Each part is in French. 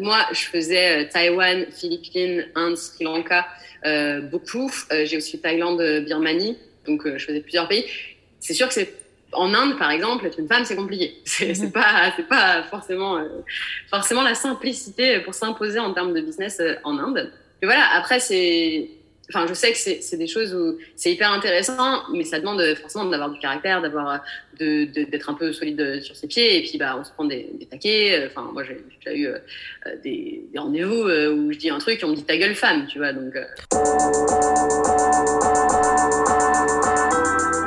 moi, je faisais Taïwan, Philippines, Inde, Sri Lanka, beaucoup. J'ai aussi Thaïlande, Birmanie, donc je faisais plusieurs pays. C'est sûr que c'est en Inde, par exemple, être une femme, c'est compliqué. C'est mm pas, c'est pas forcément, forcément la simplicité pour s'imposer en termes de business en Inde. Mais voilà, après, c'est, enfin, je sais que c'est des choses où c'est hyper intéressant, mais ça demande forcément d'avoir du caractère, d'avoir, d'être un peu solide sur ses pieds, et puis, bah, on se prend des. Enfin, moi, j'ai déjà eu euh, des, rendez-vous euh, où je dis un truc et on me dit ta gueule femme, tu vois. Euh.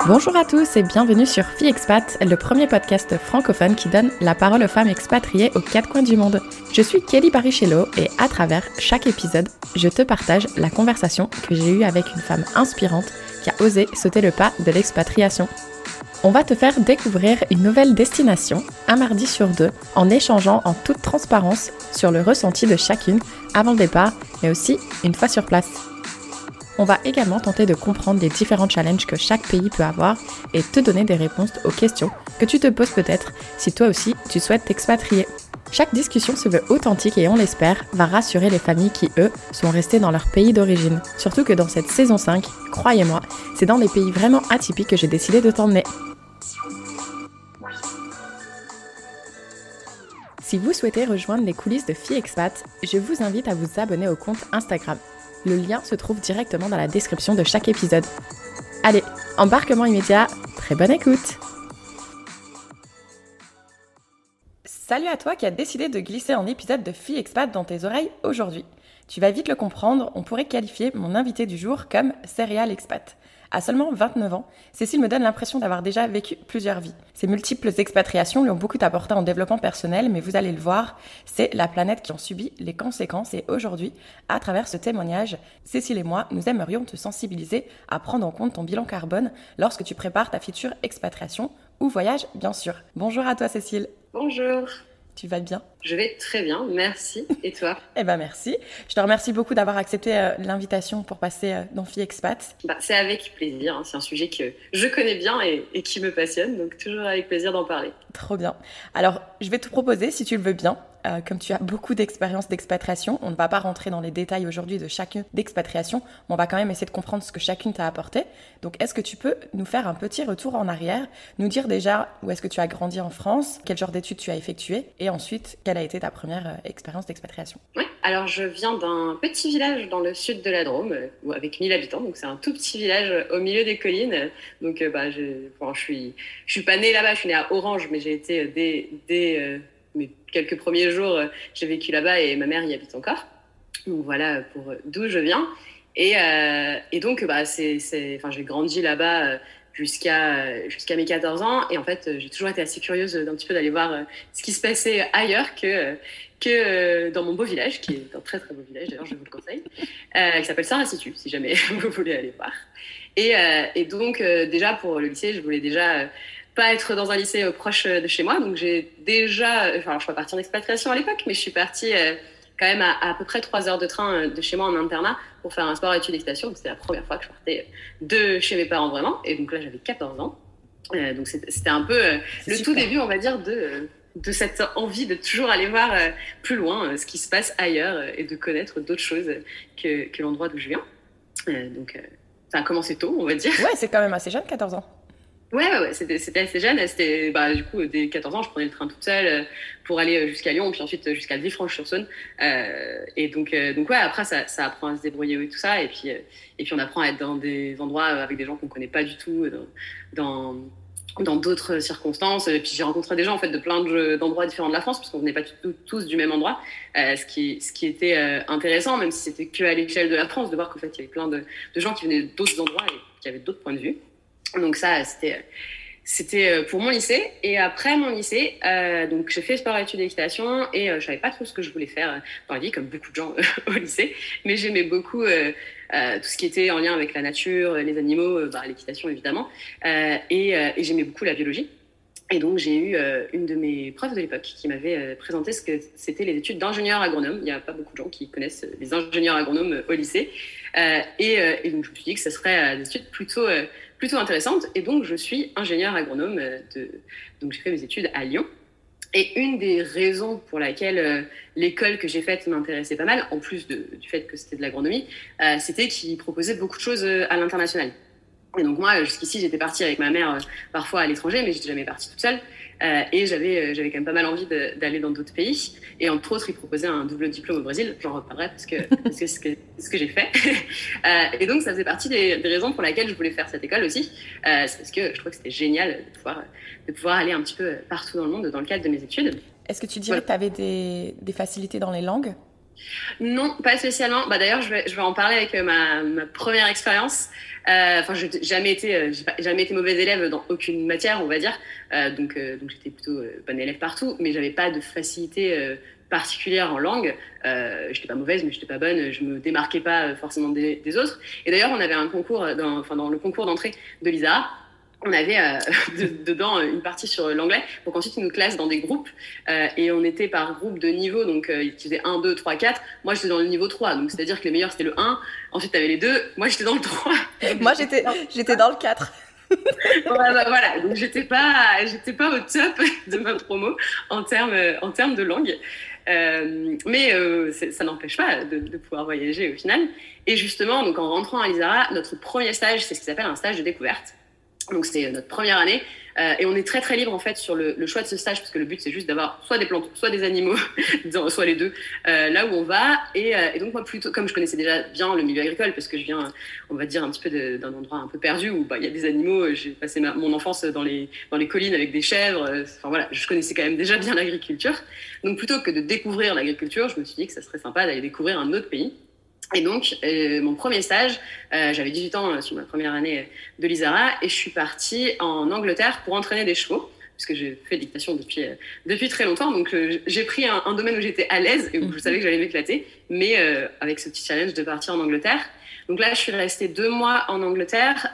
Bonjour à tous et bienvenue sur Fille Expat, le premier podcast francophone qui donne la parole aux femmes expatriées aux quatre coins du monde. Je suis Kelly Barichello et à travers chaque épisode, je te partage la conversation que j'ai eue avec une femme inspirante qui a osé sauter le pas de l'expatriation. On va te faire découvrir une nouvelle destination, un mardi sur deux, en échangeant en toute transparence sur le ressenti de chacune avant le départ, mais aussi une fois sur place. On va également tenter de comprendre les différents challenges que chaque pays peut avoir et te donner des réponses aux questions que tu te poses peut-être si toi aussi tu souhaites t'expatrier. Chaque discussion se veut authentique et on l'espère va rassurer les familles qui, eux, sont restées dans leur pays d'origine. Surtout que dans cette saison 5, croyez-moi, c'est dans des pays vraiment atypiques que j'ai décidé de t'emmener. Si vous souhaitez rejoindre les coulisses de Fille Expat, je vous invite à vous abonner au compte Instagram le lien se trouve directement dans la description de chaque épisode. Allez, embarquement immédiat, très bonne écoute Salut à toi qui as décidé de glisser un épisode de Fille Expat dans tes oreilles aujourd'hui. Tu vas vite le comprendre, on pourrait qualifier mon invité du jour comme Serial Expat. À seulement 29 ans, Cécile me donne l'impression d'avoir déjà vécu plusieurs vies. Ses multiples expatriations lui ont beaucoup apporté en développement personnel, mais vous allez le voir, c'est la planète qui en subit les conséquences. Et aujourd'hui, à travers ce témoignage, Cécile et moi, nous aimerions te sensibiliser à prendre en compte ton bilan carbone lorsque tu prépares ta future expatriation ou voyage, bien sûr. Bonjour à toi, Cécile. Bonjour. Tu vas bien Je vais très bien, merci. Et toi Eh ben merci. Je te remercie beaucoup d'avoir accepté euh, l'invitation pour passer euh, dans Fille Expat. Bah, c'est avec plaisir. Hein. C'est un sujet que je connais bien et, et qui me passionne, donc toujours avec plaisir d'en parler. Trop bien. Alors, je vais te proposer, si tu le veux bien, euh, comme tu as beaucoup d'expérience d'expatriation, on ne va pas rentrer dans les détails aujourd'hui de chacune d'expatriation, mais on va quand même essayer de comprendre ce que chacune t'a apporté. Donc, est-ce que tu peux nous faire un petit retour en arrière, nous dire déjà où est-ce que tu as grandi en France, quel genre d'études tu as effectué, et ensuite, quelle a été ta première euh, expérience d'expatriation? Oui, alors je viens d'un petit village dans le sud de la Drôme, euh, avec 1000 habitants, donc c'est un tout petit village au milieu des collines. Donc, bah, je, je, suis, je suis pas née là-bas, je suis née à Orange, mais j'ai été dès, dès mes quelques premiers jours, euh, j'ai vécu là-bas et ma mère y habite encore. Donc voilà pour euh, d'où je viens. Et, euh, et donc, bah, c'est, enfin, j'ai grandi là-bas jusqu'à jusqu'à mes 14 ans. Et en fait, j'ai toujours été assez curieuse d'un petit peu d'aller voir ce qui se passait ailleurs que, que dans mon beau village, qui est un très très beau village, d'ailleurs, je vous le conseille, qui s'appelle Saint-Institut, si jamais vous voulez aller voir. Et, et donc, déjà, pour le lycée, je voulais déjà pas être dans un lycée euh, proche euh, de chez moi. Donc j'ai déjà, euh, enfin je suis pas partie en expatriation à l'époque, mais je suis partie quand même à, à, peu près trois heures de train de chez moi en internat pour faire un sport études d'équitation. C'était la première fois que je partais de chez mes parents vraiment. Et donc là j'avais 14 ans. donc c'était un peu le tout début, on va dire, de de cette envie de toujours aller voir plus loin ce qui se passe ailleurs et de connaître d'autres choses que, que l'endroit d'où je viens. donc ça a commencé tôt, on va dire. Ouais, c'est quand même assez jeune, 14 ans. Ouais, ouais, ouais c'était assez jeune. C'était, bah, du coup, dès 14 ans, je prenais le train toute seule euh, pour aller euh, jusqu'à Lyon, puis ensuite jusqu'à Villefranche-sur-Saône. Euh, et donc, euh, donc ouais, après, ça, ça apprend à se débrouiller et tout ça. Et puis, et puis, on apprend à être dans des endroits avec des gens qu'on connaît pas du tout, dans dans d'autres circonstances. Et puis, j'ai rencontré des gens en fait de plein d'endroits différents de la France, parce qu'on venait pas tous du même endroit. ce qui, ce qui était intéressant, même si c'était que à l'échelle de la France, de voir qu'en fait, il y avait plein de, de gens qui venaient d'autres endroits et qui avaient d'autres points de vue. Donc ça, c'était euh, pour mon lycée. Et après mon lycée, euh, donc j'ai fait sport études d'équitation et euh, je savais pas trop ce que je voulais faire dans la vie, comme beaucoup de gens au lycée. Mais j'aimais beaucoup euh, euh, tout ce qui était en lien avec la nature, les animaux, bah, l'équitation évidemment. et, et j'aimais beaucoup la biologie. Et donc j'ai eu une de mes profs de l'époque qui m'avait présenté ce que c'était les études d'ingénieur agronome. Il n'y a pas beaucoup de gens qui connaissent les ingénieurs agronomes au lycée. Et, et, donc je me suis dit que ce serait des études plutôt plutôt intéressante. Et donc, je suis ingénieur agronome. De... Donc, j'ai fait mes études à Lyon. Et une des raisons pour laquelle l'école que j'ai faite m'intéressait pas mal, en plus du fait que c'était de l'agronomie, c'était qu'il proposait beaucoup de choses à l'international. Et donc moi, jusqu'ici, j'étais partie avec ma mère parfois à l'étranger, mais j'étais jamais partie toute seule. Euh, et j'avais, euh, j'avais quand même pas mal envie d'aller dans d'autres pays. Et entre autres, ils proposaient un double diplôme au Brésil. J'en reparlerai parce que, c'est ce que, ce que j'ai fait. Euh, et donc, ça faisait partie des, raisons pour lesquelles je voulais faire cette école aussi. c'est parce que je trouvais que c'était génial de pouvoir, de pouvoir aller un petit peu partout dans le monde dans le cadre de mes études. Est-ce que tu dirais que tu avais des, des facilités dans les langues? Non, pas spécialement. Bah, D'ailleurs, je vais, en parler avec ma, ma première expérience. Euh, enfin, je n'ai jamais été, euh, jamais été mauvaise élève dans aucune matière, on va dire. Euh, donc, donc j'étais plutôt bonne élève partout, mais j'avais pas de facilité particulière en langue. Euh, j'étais pas mauvaise, mais j'étais pas bonne. Je me démarquais pas forcément des, autres. Et d'ailleurs, on avait un concours, enfin dans le concours d'entrée de l'ISA, on avait euh, dedans une partie sur l'anglais pour qu'ensuite ils nous classent dans des groupes euh, et on était par groupe de niveau donc euh, ils faisaient 1, 2, 3, 4 moi j'étais dans le niveau 3 donc c'est à dire que les meilleurs c'était le 1 ensuite tu avais les 2 moi j'étais dans le 3 moi j'étais j'étais dans le 4 bah, voilà. Donc j'étais pas j'étais pas au top de ma promo en termes en termes de langue. Euh, mais ça n'empêche pas de, de, pouvoir voyager au final. Et justement donc en rentrant à l'ISARA notre premier stage c'est ce qui s'appelle un stage de découverte donc c'était notre première année euh, et on est très très libre en fait sur le, le, choix de ce stage parce que le but c'est juste d'avoir soit des plantes, soit des animaux, soit les deux, euh, là où on va. Et, euh, et, donc moi plutôt, comme je connaissais déjà bien le milieu agricole parce que je viens, on va dire un petit peu d'un endroit un peu perdu où bah, il y a des animaux. J'ai passé ma, mon enfance dans les dans les collines avec des chèvres. Enfin voilà, je connaissais quand même déjà bien l'agriculture. Donc plutôt que de découvrir l'agriculture, je me suis dit que ça serait sympa d'aller découvrir un autre pays. Et donc, euh, mon premier stage, euh, j'avais 18 ans euh, sur ma première année de l'ISARA, et je suis partie en Angleterre pour entraîner des chevaux, puisque j'ai fait dictation depuis, depuis très longtemps. Donc, j'ai pris un, un, domaine où j'étais à l'aise et où je savais que j'allais m'éclater, mais avec ce petit challenge de partir en Angleterre. Donc là, je suis restée deux mois en Angleterre,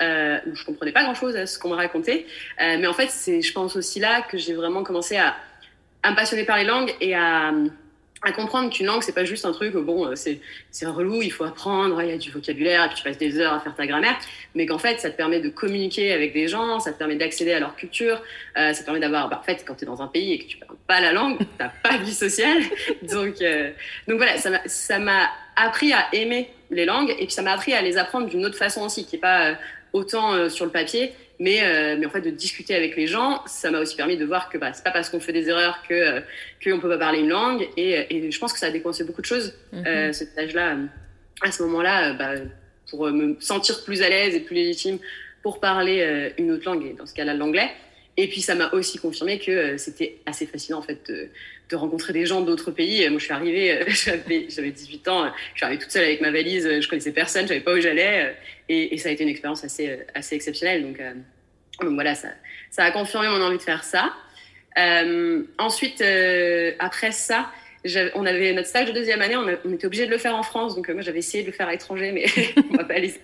où je comprenais pas grand-chose à ce qu'on me racontait. mais en fait, c'est, je pense aussi là que j'ai vraiment commencé à, à me passionner par les langues et à comprendre qu'une langue c'est pas juste un truc bon euh, c'est relou il faut apprendre il y a du vocabulaire et puis tu passes des heures à faire ta grammaire mais qu'en fait ça te permet de communiquer avec des gens ça te permet d'accéder à leur culture euh, ça te permet d'avoir bah, en fait quand tu es dans un pays et que tu parles pas la langue t'as pas de vie sociale. Donc euh, donc voilà ça m'a ça m'a appris à aimer les langues et puis ça m'a appris à les apprendre d'une autre façon aussi qui est pas autant sur le papier mais, euh, mais en fait, de discuter avec les gens, ça m'a aussi permis de voir que bah, c'est pas parce qu'on fait des erreurs que euh, qu'on peut pas parler une langue. Et, et, je pense que ça a déconcé beaucoup de choses, mm -hmm. cet âge-là, à ce moment-là, bah, pour me sentir plus à l'aise et plus légitime pour parler une autre langue, et dans ce cas-là, l'anglais. Et puis, ça m'a aussi confirmé que c'était assez fascinant, en fait, de, de rencontrer des gens d'autres pays. Moi, je suis arrivée, j'avais 18 ans, je suis arrivée toute seule avec ma valise, je connaissais personne, je savais pas où j'allais. Et, ça a été une expérience assez, assez exceptionnelle. Donc, euh, voilà, ça, a confirmé mon envie de faire ça. Euh, ensuite, euh, après ça, on avait notre stage de deuxième année, on était obligé de le faire en France. Donc moi, j'avais essayé de le faire à l'étranger, mais on m'a pas laissé.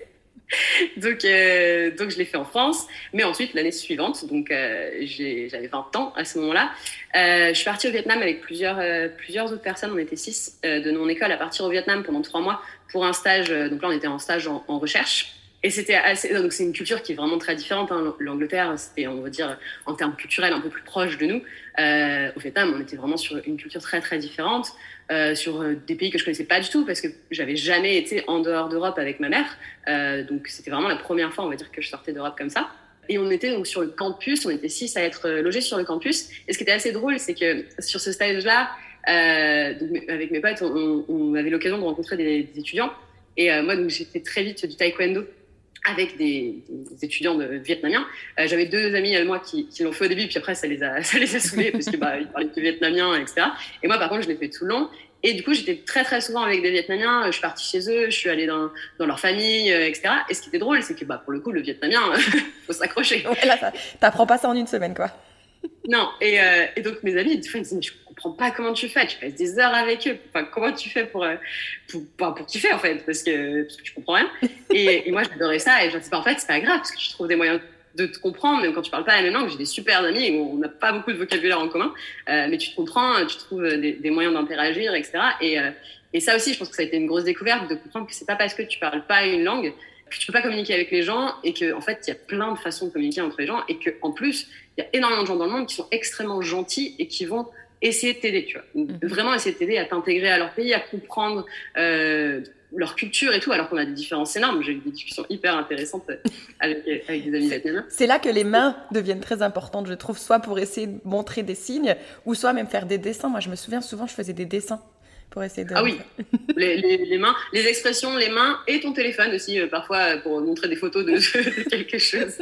donc, euh, donc je l'ai fait en France. Mais ensuite, l'année suivante, donc euh, j'avais 20 ans à ce moment-là, euh, je suis partie au Vietnam avec plusieurs, euh, plusieurs autres personnes. On était six euh, de mon école à partir au Vietnam pendant trois mois pour un stage. donc là, on était en stage en, en recherche. Et c'était assez. Donc c'est une culture qui est vraiment très différente. Hein. L'Angleterre, c'était, on va dire, en termes culturels, un peu plus proche de nous. Euh, au Vietnam, on était vraiment sur une culture très très différente, euh, sur des pays que je connaissais pas du tout parce que j'avais jamais été en dehors d'Europe avec ma mère. Euh, donc c'était vraiment la première fois, on va dire, que je sortais d'Europe comme ça. Et on était donc sur le campus, on était six à être logés sur le campus. Et ce qui était assez drôle, c'est que sur ce stage-là, euh, avec mes potes, on, avait l'occasion de rencontrer des, des étudiants. Et euh, moi, donc fait très vite du taekwondo avec des, des, étudiants de vietnamiens. Euh, J'avais deux amis à moi qui, qui l'ont fait au début, puis après ça les a, ça les a saoulés parce que bah, ils parlaient que vietnamien, etc. Et moi par contre je l'ai fait tout le long. Et du coup j'étais très très souvent avec des Vietnamiens. Je suis partie chez eux, je suis allée dans, dans leur famille, euh, etc. Et ce qui était drôle, c'est que bah pour le coup le vietnamien, faut s'accrocher. Ouais, là, t'apprends pas ça en une semaine quoi. Non, et, euh, et, donc mes amis, des fois, ils me disaient, mais je pas comment tu fais, tu passes des heures avec eux, enfin, comment tu fais pour, euh, pour, pour, pour kiffer en fait, parce que, parce que tu comprends rien. et, moi, j'adorais ça, et je me disais, en fait, c'est pas grave, parce que je trouve des moyens de te comprendre, même quand tu parles pas la même langue, j'ai des super amis, et on n'a pas beaucoup de vocabulaire en commun, euh, mais tu te comprends, tu trouves des, des moyens d'interagir, etc. Et, euh, et ça aussi, je pense que ça a été une grosse découverte de comprendre que c'est pas parce que tu parles pas une langue que tu peux pas communiquer avec les gens et que en fait il y a plein de façons de communiquer entre les gens et que en plus il y a énormément de gens dans le monde qui sont extrêmement gentils et qui vont essayer de t'aider, tu vois. Mhm. Vraiment essayer de t'aider à t'intégrer à leur pays, à comprendre euh, leur culture et tout, alors qu'on a des différences énormes. J'ai eu des discussions hyper intéressantes avec, avec des amis vietnamiens. C'est là que les mains deviennent très importantes, je trouve, soit pour essayer de montrer des signes, ou soit même faire des dessins. Moi, je me souviens souvent, je faisais des dessins pour essayer de... Ah oui, les, les, mains, les expressions, les mains et ton téléphone aussi, euh, parfois pour montrer des photos de, de quelque chose.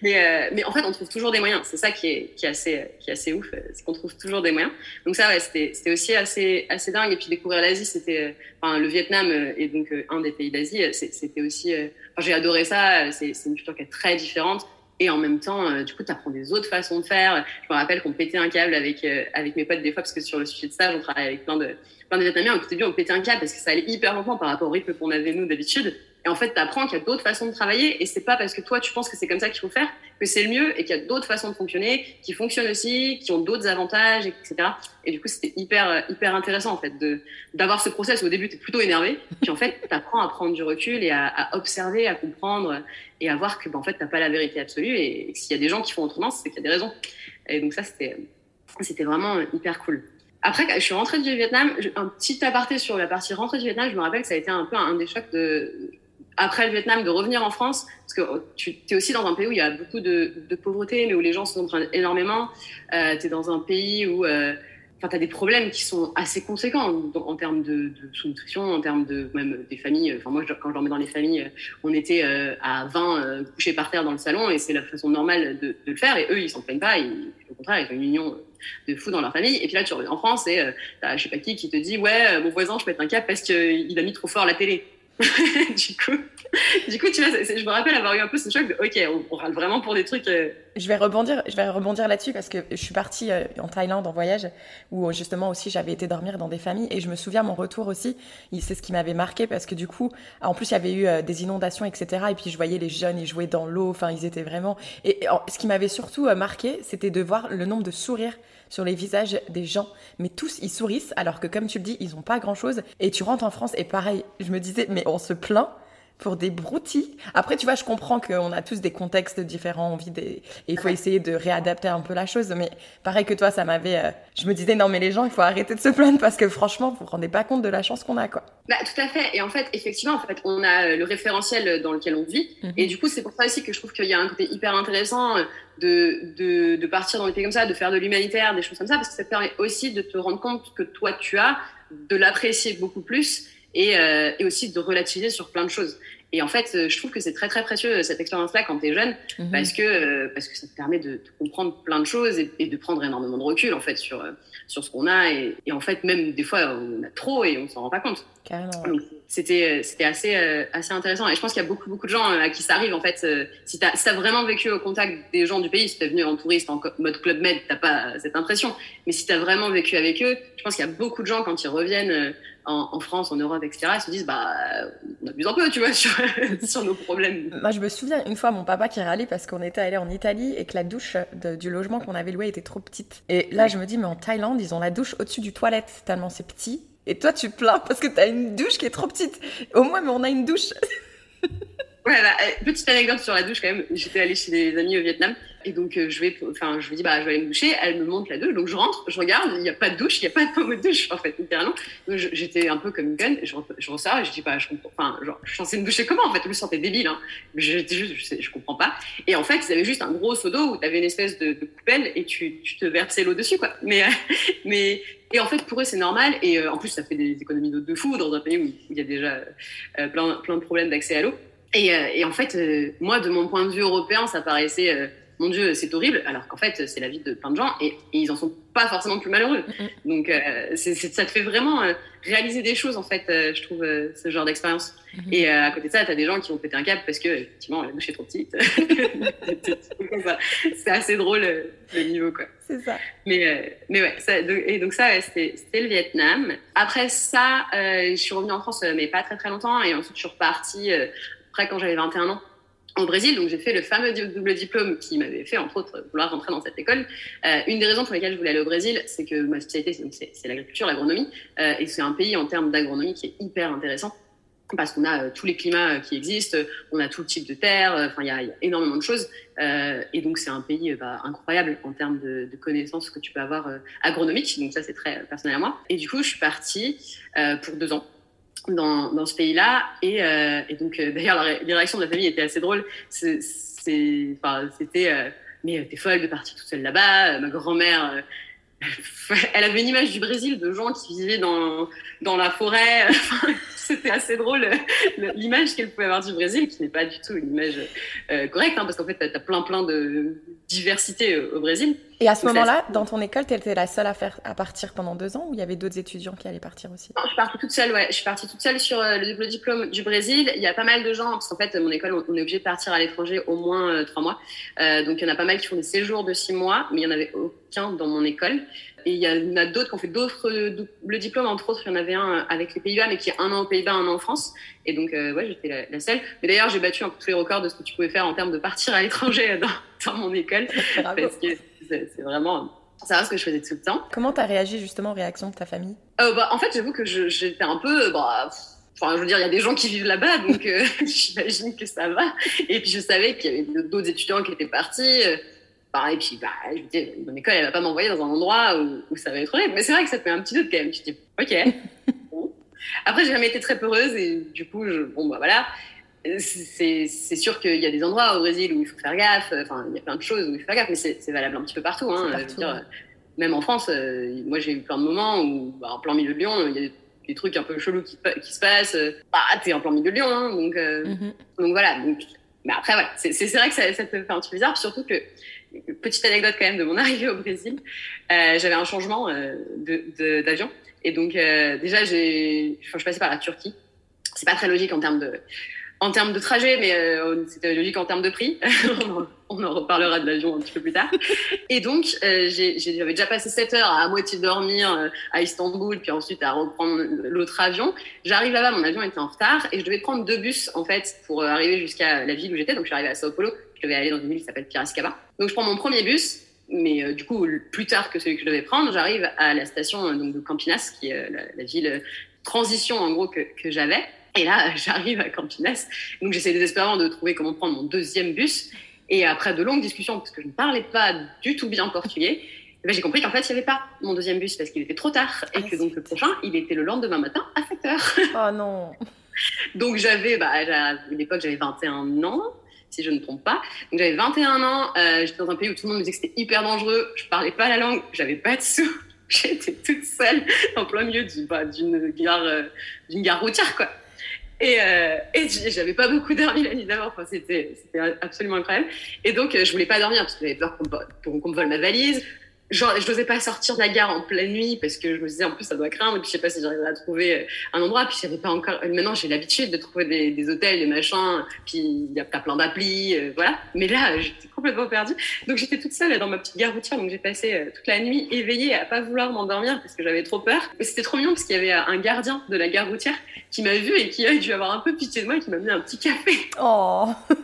mais, euh, mais en fait, on trouve toujours des moyens. C'est ça qui est, qui est, assez, qui est assez ouf, euh, c'est qu'on trouve toujours des moyens. Donc ça, ouais, c'était aussi assez, assez dingue. Et puis découvrir l'Asie, c'était... Enfin, le Vietnam est donc un des pays d'Asie. C'était aussi... Enfin, j'ai adoré ça. C'est une culture qui est très différente. Et en même temps, du coup, tu apprends des autres façons de faire. Je me rappelle qu'on pétait un câble avec, avec mes potes des fois, parce que sur le sujet de stage, on travaille avec plein de, plein de Vietnamiens qui on pétait un câble parce que ça allait hyper lentement par rapport au rythme qu'on avait nous d'habitude. Et en fait, tu apprends qu'il y a d'autres façons de travailler et c'est pas parce que toi tu penses que c'est comme ça qu'il faut faire que c'est le mieux et qu'il y a d'autres façons de fonctionner qui fonctionnent aussi, qui ont d'autres avantages, etc. Et du coup, c'était hyper hyper intéressant en fait d'avoir ce process. Au début, tu es plutôt énervé, puis en fait, tu apprends à prendre du recul et à, observer, à comprendre et à voir que ben, en fait, t'as pas la vérité absolue et, et s'il y a des gens qui font autrement, c'est qu'il y a des raisons. Et donc ça, c'était c'était vraiment hyper cool. Après, je suis rentrée du Vietnam. Un petit aparté sur la partie rentrée du Vietnam. Je me rappelle que ça a été un peu un des chocs de après le Vietnam de revenir en France parce que tu es aussi dans un pays où il y a beaucoup de, de pauvreté mais où les gens montrent énormément. Euh, tu es dans un pays où euh, tu as des problèmes qui sont assez conséquents en, termes de, de sous-nutrition, en termes de même des familles. Enfin, moi, quand je dormais dans les familles, on était euh, à 20 euh, couchés par terre dans le salon et c'est la façon normale de, de, le faire. Et eux, ils s'en plaignent pas. Ils, au contraire, ils ont une union de fou dans leur famille. Et puis là, tu reviens en France et euh, je sais pas qui qui te dit Ouais, mon voisin, je pète un cap parce qu'il a mis trop fort la télé. du coup, du coup, tu vois, je me rappelle avoir eu un peu ce choc de OK, on, râle vraiment pour des trucs. Euh. Je vais rebondir, je vais rebondir là-dessus parce que je suis partie euh, en Thaïlande en voyage où justement aussi j'avais été dormir dans des familles et je me souviens mon retour aussi, c'est ce qui m'avait marqué parce que du coup, en plus il y avait eu euh, des inondations etc. Et puis je voyais les jeunes ils jouaient dans l'eau, enfin ils étaient vraiment. Et ce qui m'avait surtout marqué, c'était de voir le nombre de sourires sur les visages des gens. Mais tous, ils sourissent, alors que comme tu le dis, ils n'ont pas grand-chose. Et tu rentres en France, et pareil, je me disais, mais on se plaint pour des broutilles. Après, tu vois, je comprends qu'on a tous des contextes différents, on vit des... et il faut essayer de réadapter un peu la chose. Mais pareil que toi, ça m'avait. Euh, je me disais non, mais les gens, il faut arrêter de se plaindre parce que franchement, vous vous rendez pas compte de la chance qu'on a, quoi. Bah, tout à fait. Et en fait, effectivement, en fait, on a euh, le référentiel dans lequel on vit. Mhm. Et du coup, c'est pour ça aussi que je trouve qu'il y a un côté hyper intéressant euh, de, de, de partir dans des pays comme ça, de faire de l'humanitaire, des choses comme ça, parce que ça te permet aussi de te rendre compte que toi, tu as, de l'apprécier beaucoup plus et, euh, et aussi de relativiser sur plein de choses. Et en fait, euh, je trouve que c'est très très précieux cette expérience-là quand tu es jeune, mhm. parce que euh, parce que ça te permet de, de, comprendre plein de choses et, et, de prendre énormément de recul en fait sur euh, sur ce qu'on a et, et, en fait même des fois on a trop et on s'en rend pas compte. Carrément. C'était c'était assez assez intéressant et je pense qu'il y a beaucoup beaucoup de gens à qui ça arrive en fait. si t'as si as vraiment vécu au contact des gens du pays, si t'es venu en touriste en mode club med, t'as pas cette impression. Mais si t'as vraiment vécu avec eux, je pense qu'il y a beaucoup de gens quand ils reviennent en, en, France, en Europe, etc., ils se disent, bah, on abuse un peu, tu vois, sur, sur nos problèmes. Moi, je me souviens une fois, mon papa qui râlait parce qu'on était allé en Italie et que la douche de, du logement qu'on avait loué était trop petite. Et là, je me dis, mais en Thaïlande, ils ont la douche au-dessus du toilette, tellement c'est petit. Et toi, tu plains parce que t'as une douche qui est trop petite. Au moins, mais on a une douche. ouais, bah, petite anecdote sur la douche quand même. J'étais allée chez des amis au Vietnam et donc, euh, je vais, enfin, je lui dis, bah, je vais aller me doucher. Elle me montre la douche. Donc, je rentre, je regarde, il n'y a pas de douche, il n'y a pas de pomme de douche, en fait, littéralement. J'étais un peu comme une conne. Je, ressors et je dis, bah, je comprends, enfin, je suis censée me doucher comment, en fait? Je me sentais débile, hein. Je, comprends pas. Et en fait, ils avaient juste un gros seau d'eau où tu avais une espèce de, de coupelle et tu, tu te versais l'eau dessus, quoi. Mais, euh, mais, et en fait, pour eux, c'est normal. Et euh, en plus, ça fait des économies d'eau de fou dans un pays où il y a déjà euh, plein, plein de problèmes d'accès à l'eau. Et, euh, et, en fait, moi, de mon point de vue européen, ça paraissait mon Dieu, c'est horrible, alors qu'en fait, c'est la vie de plein de gens et, et, ils en sont pas forcément plus malheureux. Mm-hmm. Donc, euh, c'est, ça te fait vraiment euh, réaliser des choses, en fait, euh, je trouve, euh, ce genre d'expérience. Mm-hmm. Et euh, à côté de ça, tu as des gens qui vont péter un câble parce que, effectivement, la douche est trop petite. c'est assez drôle, le niveau, quoi. C'est ça. Mais, mais ouais, ça, et donc ça, ouais, c'était, c'était le Vietnam. Après ça, je suis revenue en France, mais pas très très longtemps, et ensuite je suis repartie, après quand j'avais 21 ans au Brésil, donc j'ai fait le fameux double diplôme qui m'avait fait, entre autres, vouloir rentrer dans cette école. Euh, une des raisons pour lesquelles je voulais aller au Brésil, c'est que ma spécialité, c'est l'agriculture, l'agronomie, euh, et c'est un pays en termes d'agronomie qui est hyper intéressant. parce qu'on a tous les climats qui existent, on a tout le type de terre, enfin il y, a énormément de choses, et donc c'est un pays bah, incroyable en termes de, de, connaissances que tu peux avoir agronomiques, donc ça c'est très personnel à moi. Et du coup je suis partie pour deux ans dans, dans ce pays-là, et, et donc d'ailleurs les réactions de la famille étaient assez drôles. C'était, mais t'es folle de partir toute seule là-bas. Ma grand-mère elle avait une image du Brésil de gens qui vivaient dans, dans la forêt. C'était assez drôle l'image qu'elle pouvait avoir du Brésil, qui n'est pas du tout une image euh, correcte, hein, parce qu'en fait, tu as, plein plein de diversité au Brésil. Et à ce moment-là, dans ton école, tu étais la seule à, faire, à partir pendant deux ans ou il y avait d'autres étudiants qui allaient partir aussi? Non, Je suis partie toute seule, ouais. Je suis partie toute seule sur euh, le, diplôme du Brésil. Il y a pas mal de gens, parce qu'en fait, mon école, on, est obligé de partir à l'étranger au moins euh, trois mois. Euh, donc, il y en a pas mal qui font des séjours de six mois, mais il n'y en avait aucun dans mon école. Et il y en a d'autres qui ont fait d'autres. Le diplôme, entre autres, il y en avait un avec les Pays-Bas, mais qui est un an aux Pays-Bas, un an en France. Et donc, ouais, j'étais la, seule. Mais d'ailleurs, j'ai battu un peu tous les records de ce que tu pouvais faire en termes de partir à l'étranger dans, dans mon école. parce que c'est vraiment ça ce que je faisais tout le temps. Comment tu as réagi justement aux réactions de ta famille? Euh, bah, En fait, j'avoue que j'étais un peu. Bah, Enfin, je veux dire, il y a des gens qui vivent là-bas, donc euh, j'imagine que ça va. Et puis, je savais qu'il y avait d'autres étudiants qui étaient partis. Et puis, bah, je me disais, mon école, elle va pas m'envoyer dans un endroit où, ça va être horrible. Mais c'est vrai que ça te met un petit doute quand même. Tu te dis, ok. Après, j'ai jamais été très peureuse et du coup, je, bon, bah voilà c'est sûr qu'il y a des endroits au Brésil où il faut faire gaffe. Enfin, il y a plein de choses où il faut faire gaffe, mais c'est valable un petit peu partout. Hein, même en France, euh, moi j'ai eu plein de moments où, bah, en plein milieu de Lyon, il y a des, trucs un peu chelous qui, qui se passent. Bah, t'es en plein milieu de Lyon, hein, donc, euh, mm-hmm. donc voilà. Donc, mais après, voilà, c'est vrai que ça, ça, te fait un petit peu bizarre, surtout que petite anecdote quand même de mon arrivée au Brésil, euh, j'avais un changement d'avion. Et donc, déjà, j'ai, je passais par la Turquie. C'est pas très logique en termes de, en termes de trajet, mais euh, c'était logique en termes de prix. on en reparlera de l'avion un petit peu plus tard. Et donc, euh, j'avais déjà passé 7 heures à, moitié dormir euh, à Istanbul, puis ensuite à reprendre l'autre avion. J'arrive là-bas, mon avion était en retard, et je devais prendre deux bus, en fait, pour arriver jusqu'à la ville où j'étais. Donc, je suis arrivée à Sao Paulo. Je devais aller dans une ville qui s'appelle Piracicaba. Donc, je prends mon premier bus, mais du coup, plus tard que celui que je devais prendre, j'arrive à la station donc, de Campinas, qui est la, ville transition, en gros, que, que j'avais. Et là, j'arrive à Campinas. Donc, j'essaie désespérément de trouver comment prendre mon deuxième bus. Et après de longues discussions, parce que je ne parlais pas du tout bien portugais, eh ben, j'ai compris qu'en fait, il n'y avait pas mon deuxième bus parce qu'il était trop tard. Et ah, que donc, le prochain, il était le lendemain matin à 7 heures. Oh non Donc, j'avais, bah, à l'époque, j'avais 21 ans si je ne me trompe pas. Donc j'avais 21 ans, euh, j'étais dans un pays où tout le monde me disait que c'était hyper dangereux, je parlais pas la langue, j'avais pas de sous, j'étais toute seule en plein milieu bah, euh, d'une gare routière quoi. Et, euh, j'avais pas beaucoup dormi la nuit d'avant. Enfin, c'était, absolument incroyable. Et donc, je voulais pas dormir parce que j'avais peur qu'on, qu'on me vole ma valise genre, je n'osais pas sortir de la gare en pleine nuit parce que je me disais en plus ça doit craindre. Et puis je sais pas si j'arriverais à trouver euh, un endroit. Puis j'avais pas encore maintenant j'ai l'habitude de trouver des, des, hôtels des machins. Puis il y a plein d'applis euh, voilà. Mais là j'étais complètement perdue. Donc j'étais toute seule dans ma petite gare routière. Donc j'ai passé euh, toute la nuit éveillée à pas vouloir m'endormir parce que j'avais trop peur. Mais c'était trop mignon parce qu'il y avait un gardien de la gare routière qui m'a vu et qui a dû avoir un peu pitié de moi et qui m'a mis un petit café. Oh.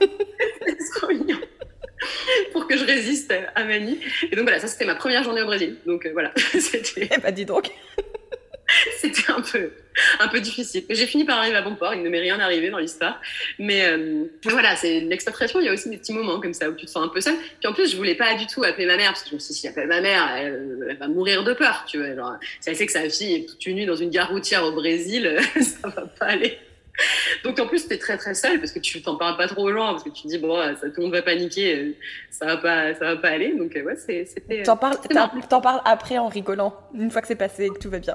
C'est trop mignon pour que je résiste à Mani. Et donc voilà, ça c'était ma première journée au Brésil. Donc euh, voilà, c'était. Eh bah dis donc. c'était un peu, un peu difficile. J'ai fini par arriver à bon port. Il ne m'est rien arrivé dans l'histoire. Mais euh, voilà, c'est l'expatriation. Il y a aussi des petits moments comme ça où tu te sens un peu seule. Puis en plus, je voulais pas du tout appeler ma mère parce que je me suis dit si j'appelle ma mère, elle, va mourir de peur. Tu vois, genre, si elle sait que sa fille est toute nue dans une gare routière au Brésil, ça va pas aller. Donc en plus, tu es très très seul parce que tu t'en parles pas trop aux gens parce que tu te dis, bon, ça, tout le monde va paniquer, euh, ça va pas, ça va pas aller. Donc euh, ouais, c'était. T'en parles, parles après en rigolant, une fois que c'est passé et que tout va bien.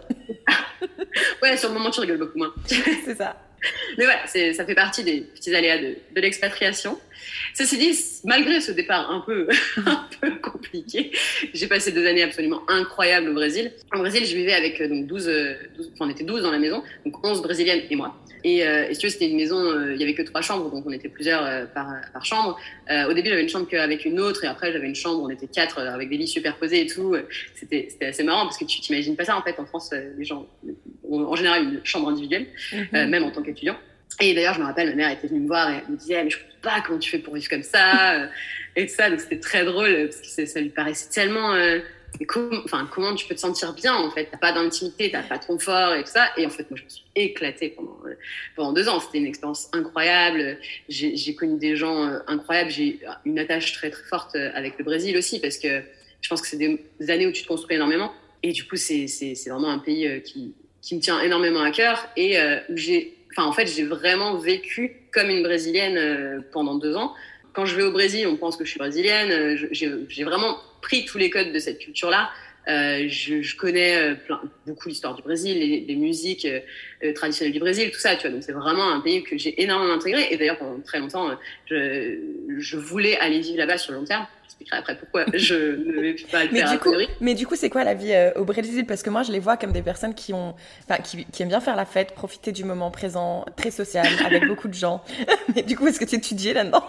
ouais, sur le moment, tu rigoles beaucoup moins. c'est ça. Mais ouais, ça fait partie des petits aléas de, de l'expatriation. Ceci dit, malgré ce départ un peu, un peu compliqué, j'ai passé deux années absolument incroyables au Brésil. Au Brésil, je vivais avec euh, donc 12, 12 enfin, on était 12 dans la maison, donc 11 brésiliennes et moi. Et, euh, et si tu veux, c'était une maison, euh, il y avait que trois chambres, donc on était plusieurs euh, par, par chambre. au début, j'avais une chambre qu'avec une autre, et après, j'avais une chambre, on était quatre avec des lits superposés et tout. C'était assez marrant parce que tu t'imagines pas ça en fait. En France, les gens ont en général une chambre individuelle, mhm. même en tant qu'étudiant. Et d'ailleurs, je me rappelle, ma mère était venue me voir et elle me disait, mais je comprends pas comment tu fais pour vivre comme ça, et tout ça. Donc c'était très drôle parce que ça lui paraissait tellement enfin, comment tu peux te sentir bien en fait T'as pas d'intimité, t'as pas de confort et tout ça. Et en fait, moi, je me suis éclatée pendant, pendant deux ans. C'était une expérience incroyable. J'ai connu des gens incroyables. J'ai une attache très très forte avec le Brésil aussi parce que je pense que c'est des années où tu te construis énormément. Et du coup, c'est vraiment un pays qui, qui me tient énormément à cœur et où j'ai Enfin, en fait, j'ai vraiment vécu comme une brésilienne euh, pendant deux ans. Quand je vais au Brésil, on pense que je suis brésilienne. Euh, j'ai vraiment pris tous les codes de cette culture-là. Euh, je, je, connais plein, beaucoup l'histoire du Brésil, les, les musiques traditionnelles du Brésil, tout ça, tu vois. Donc c'est vraiment un pays que j'ai énormément intégré. Et d'ailleurs pendant très longtemps, je, je voulais aller vivre là-bas sur le long terme après pourquoi je ne vais pas le mais faire du coup, Mais du coup, c'est quoi la vie euh, au Brésil? Parce que moi, je les vois comme des personnes qui, ont, qui, qui, aiment bien faire la fête, profiter du moment présent, très social, avec beaucoup de gens. mais du coup, est-ce que tu étudies là-dedans?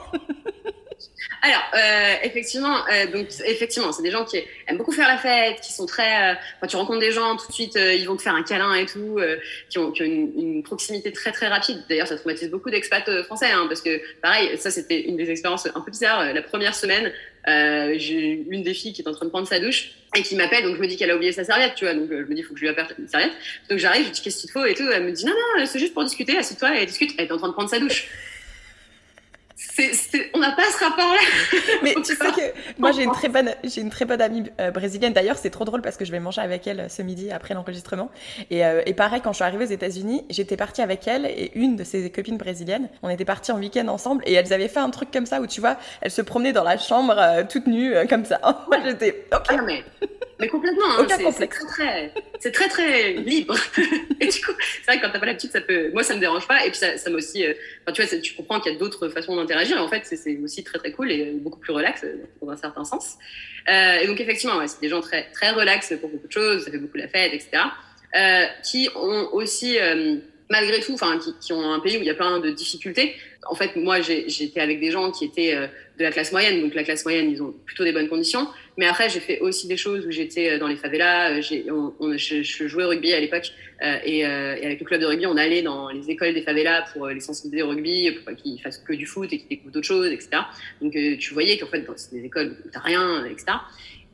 Alors, euh, effectivement, euh, donc effectivement, c'est des gens qui aiment beaucoup faire la fête, qui sont très. Euh, quand tu rencontres des gens, tout de suite, euh, ils vont te faire un câlin et tout, euh, qui ont, qui ont une, une, proximité très très rapide. D'ailleurs, ça traumatise beaucoup d'expats français, hein, parce que pareil, ça c'était une des expériences un peu bizarres. La première semaine, j'ai une des filles qui est en train de prendre sa douche et qui m'appelle, donc je me dis qu'elle a oublié sa serviette, tu vois, donc je me dis faut que je lui apporte une serviette. Donc j'arrive, je dis qu'est-ce qu'il faut et tout, elle me dit non non, c'est juste pour discuter, assieds-toi et discute. Elle est en train de prendre sa douche on n'a pas ce rapport-là. Mais tu sais que moi j'ai une très bonne, j'ai une très bonne amie euh, brésilienne. D'ailleurs, c'est trop drôle parce que je vais manger avec elle euh, ce midi après l'enregistrement. Et, euh, et, pareil, quand je suis arrivée aux États-Unis, j'étais partie avec elle et une de ses copines brésiliennes. On était partis en week-end ensemble et elles avaient fait un truc comme ça où tu vois, elles se promenaient dans la chambre toute nue comme ça. moi j'étais ok. Ah, mais, mais complètement. Hein, c'est très, c'est très très libre. et du coup, c'est vrai que quand t'as pas l'habitude, ça peut. Moi, ça me dérange pas. Et puis ça, ça aussi. Enfin, tu vois, tu comprends qu'il y a d'autres façons d'interagir. En fait, c'est aussi très très cool et beaucoup plus relax euh, dans un certain sens. Euh, et donc effectivement, ouais, c'est des gens très très relax pour beaucoup de choses, ça fait beaucoup la fête, etc. Euh, qui ont aussi malgré tout, enfin, qui, qui, ont un pays où il y a plein de difficultés. En fait, moi, j'étais avec des gens qui étaient de la classe moyenne, donc la classe moyenne, ils ont plutôt des bonnes conditions. Mais après, j'ai fait aussi des choses où j'étais dans les favelas. On, on, je, je, jouais au rugby à l'époque euh, et, euh, et, avec le club de rugby, on allait dans les écoles des favelas pour euh, les sensibiliser au rugby, pour qu'ils fassent que du foot et qu'ils découvrent d'autres choses, etc. Donc tu voyais qu'en fait, c'est des écoles t'as rien, etc.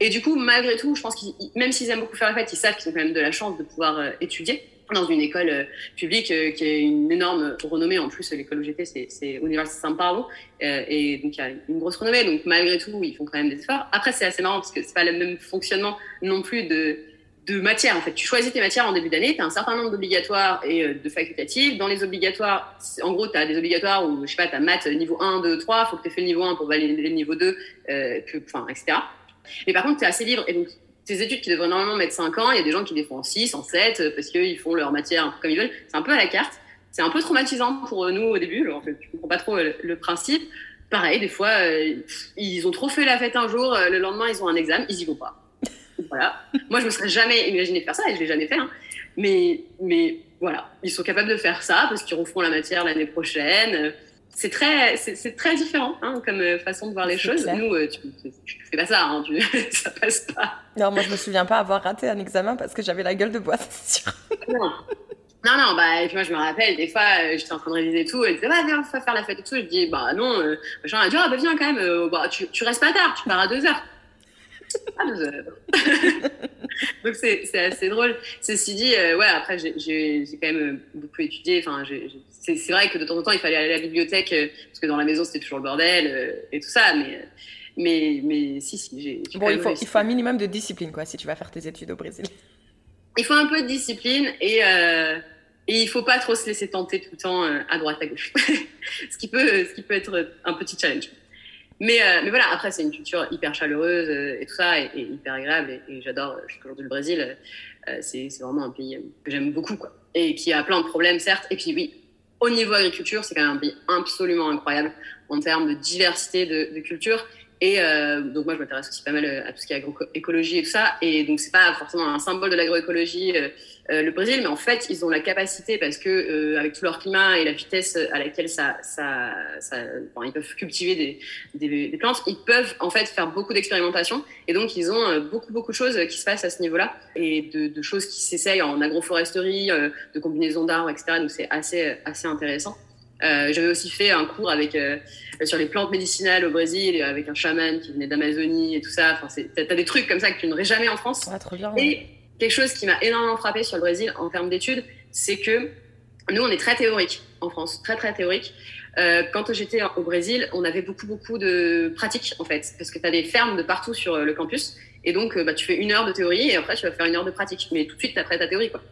Et du coup, malgré tout, je pense qu'ils, même s'ils aiment beaucoup faire la fête, ils savent qu'ils ont quand même de la chance de pouvoir étudier dans une école publique qui a une énorme renommée. En plus, l'école où j'étais, c'est, Université Paulo. Euh, et donc, il y a une grosse renommée. Donc, malgré tout, ils font quand même des efforts. Après, c'est assez marrant parce que c'est pas le même fonctionnement non plus de de matières. En fait, tu choisis tes matières en début d'année, tu as un certain nombre d'obligatoires et euh, de facultatives. Dans les obligatoires, en gros, tu as des obligatoires où, je sais pas, tu as maths niveau 1, 2, 3, faut que tu aies fait le niveau 1 pour valider le niveau 2, euh, enfin, etc. Mais par contre, tu es assez libre. Et donc, tes études qui devraient normalement mettre 5 ans, il y a des gens qui les font en 6, en 7, euh, parce qu'ils font leur matière comme ils veulent. C'est un peu à la carte. C'est un peu traumatisant pour nous au début, alors que tu comprends pas trop le, principe. Pareil, des fois, ils ont trop fait la fête un jour, le lendemain, ils ont un examen, ils y vont pas voilà. Moi, je me serais jamais imaginé faire ça et je l'ai jamais fait. Hein. Mais, mais voilà, ils sont capables de faire ça parce qu'ils refont la matière l'année prochaine. C'est très, c'est très différent hein, comme euh, façon de voir les choses. Nous, euh, tu, tu, fais pas ça, hein, tu, ça passe pas. Non, moi, je me souviens pas avoir raté un examen parce que j'avais la gueule de bois, c'est sûr. Non. Non, non, bah, et puis moi, je me rappelle, des fois, euh, j'étais en train de réviser tout, et elle disait, bah, viens, on va faire la fête et tout. Je dis, bah, non, euh, machin, elle dit, ah, bah, viens quand même, bah, tu, tu restes pas tard, tu pars à deux heures. Donc c'est assez drôle. Ceci dit, euh, ouais, après j'ai quand même euh, beaucoup étudié. Enfin, c'est vrai que de temps en temps il fallait aller à la bibliothèque euh, parce que dans la maison c'était toujours le bordel et tout ça, mais. Mais, mais si, si, j'ai. Bon, il faut, il faut un minimum de discipline, quoi, si tu vas faire tes études au Brésil. Il faut un peu de discipline et, et il faut pas trop se laisser tenter tout le temps à droite, à gauche. ce, qui peut, ce qui peut être un petit challenge. Mais, euh, mais voilà, après, c'est une culture hyper chaleureuse euh, et tout ça, et, hyper agréable. Et, j'adore, je suis le Brésil. Euh, c'est vraiment un pays que j'aime beaucoup, quoi. Et qui a plein de problèmes, certes. Et puis, oui, au niveau agriculture, c'est quand même un pays absolument incroyable en termes de diversité de, de culture. Et euh, donc moi, je m'intéresse aussi pas mal à tout ce qui est agroécologie et tout ça. Et donc c'est pas forcément un symbole de l'agroécologie euh, euh, le Brésil, mais en fait, ils ont la capacité parce que euh, avec tout leur climat et la vitesse à laquelle ça, ils peuvent cultiver des, plantes, ils peuvent en fait faire beaucoup d'expérimentations. Et donc ils ont euh, beaucoup beaucoup de choses qui se passent à ce niveau-là et de, de, choses qui s'essayent en agroforesterie, de combinaisons d'arbres, etc. Donc c'est assez assez intéressant. J'avais aussi fait un cours avec sur les plantes médicinales au Brésil avec un chaman qui venait d'Amazonie et tout ça. Enfin, t'as des trucs comme ça que tu n'aurais jamais en France. Ah, trop bien. Et quelque chose qui m'a énormément frappé sur le Brésil en termes d'études, c'est que nous, on est très théorique en France, très très théorique. Euh, quand j'étais au Brésil, on avait beaucoup beaucoup de pratiques en fait, parce que tu as des fermes de partout sur le campus, et donc euh, bah, tu fais une heure de théorie et après tu vas faire une heure de pratique, mais tout de suite après ta théorie quoi.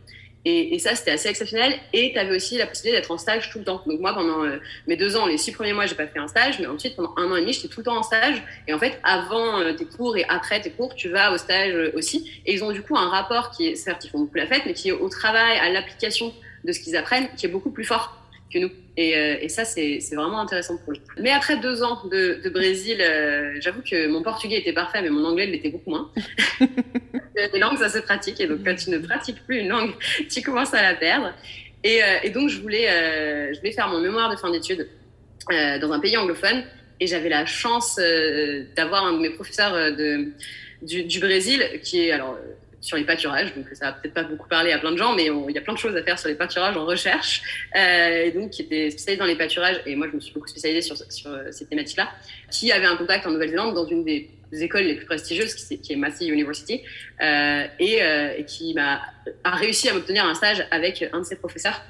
Et, et ça, c'était assez exceptionnel. Et tu avais aussi la possibilité d'être en stage tout le temps. Donc moi, pendant euh, mes deux ans, les six premiers mois, j'ai pas fait un stage, mais ensuite, pendant un an et demi, j'étais tout le temps en stage. Et en fait, avant euh, tes cours et après tes cours, tu vas au stage aussi. Et ils ont du coup un rapport qui est, certes, ils font beaucoup la fête, mais qui est au travail, à l'application de ce qu'ils apprennent, qui est beaucoup plus fort que nous. Et, euh, et ça, c'est vraiment intéressant pour eux. Mais après deux ans de, de Brésil, euh, j'avoue que mon portugais était parfait, mais mon anglais l'était beaucoup moins. les langues, ça se pratique. Et donc, quand tu ne pratiques plus une langue, tu commences à la perdre. Et, euh, et donc, je voulais, je voulais faire mon mémoire de fin d'études dans un pays anglophone. Et j'avais la chance d'avoir un de mes professeurs de, du, du, Brésil qui est alors sur les pâturages. Donc, ça va peut-être pas beaucoup parler à plein de gens, mais il y a plein de choses à faire sur les pâturages en recherche. Euh, et donc, qui était spécialisé dans les pâturages, et moi, je me suis beaucoup spécialisée sur, sur euh, ces thématiques-là, qui avait un contact en Nouvelle-Zélande dans une des écoles les plus prestigieuses, qui, qui est Massey University, euh, et, et, qui m'a a réussi à m'obtenir un stage avec un de ses professeurs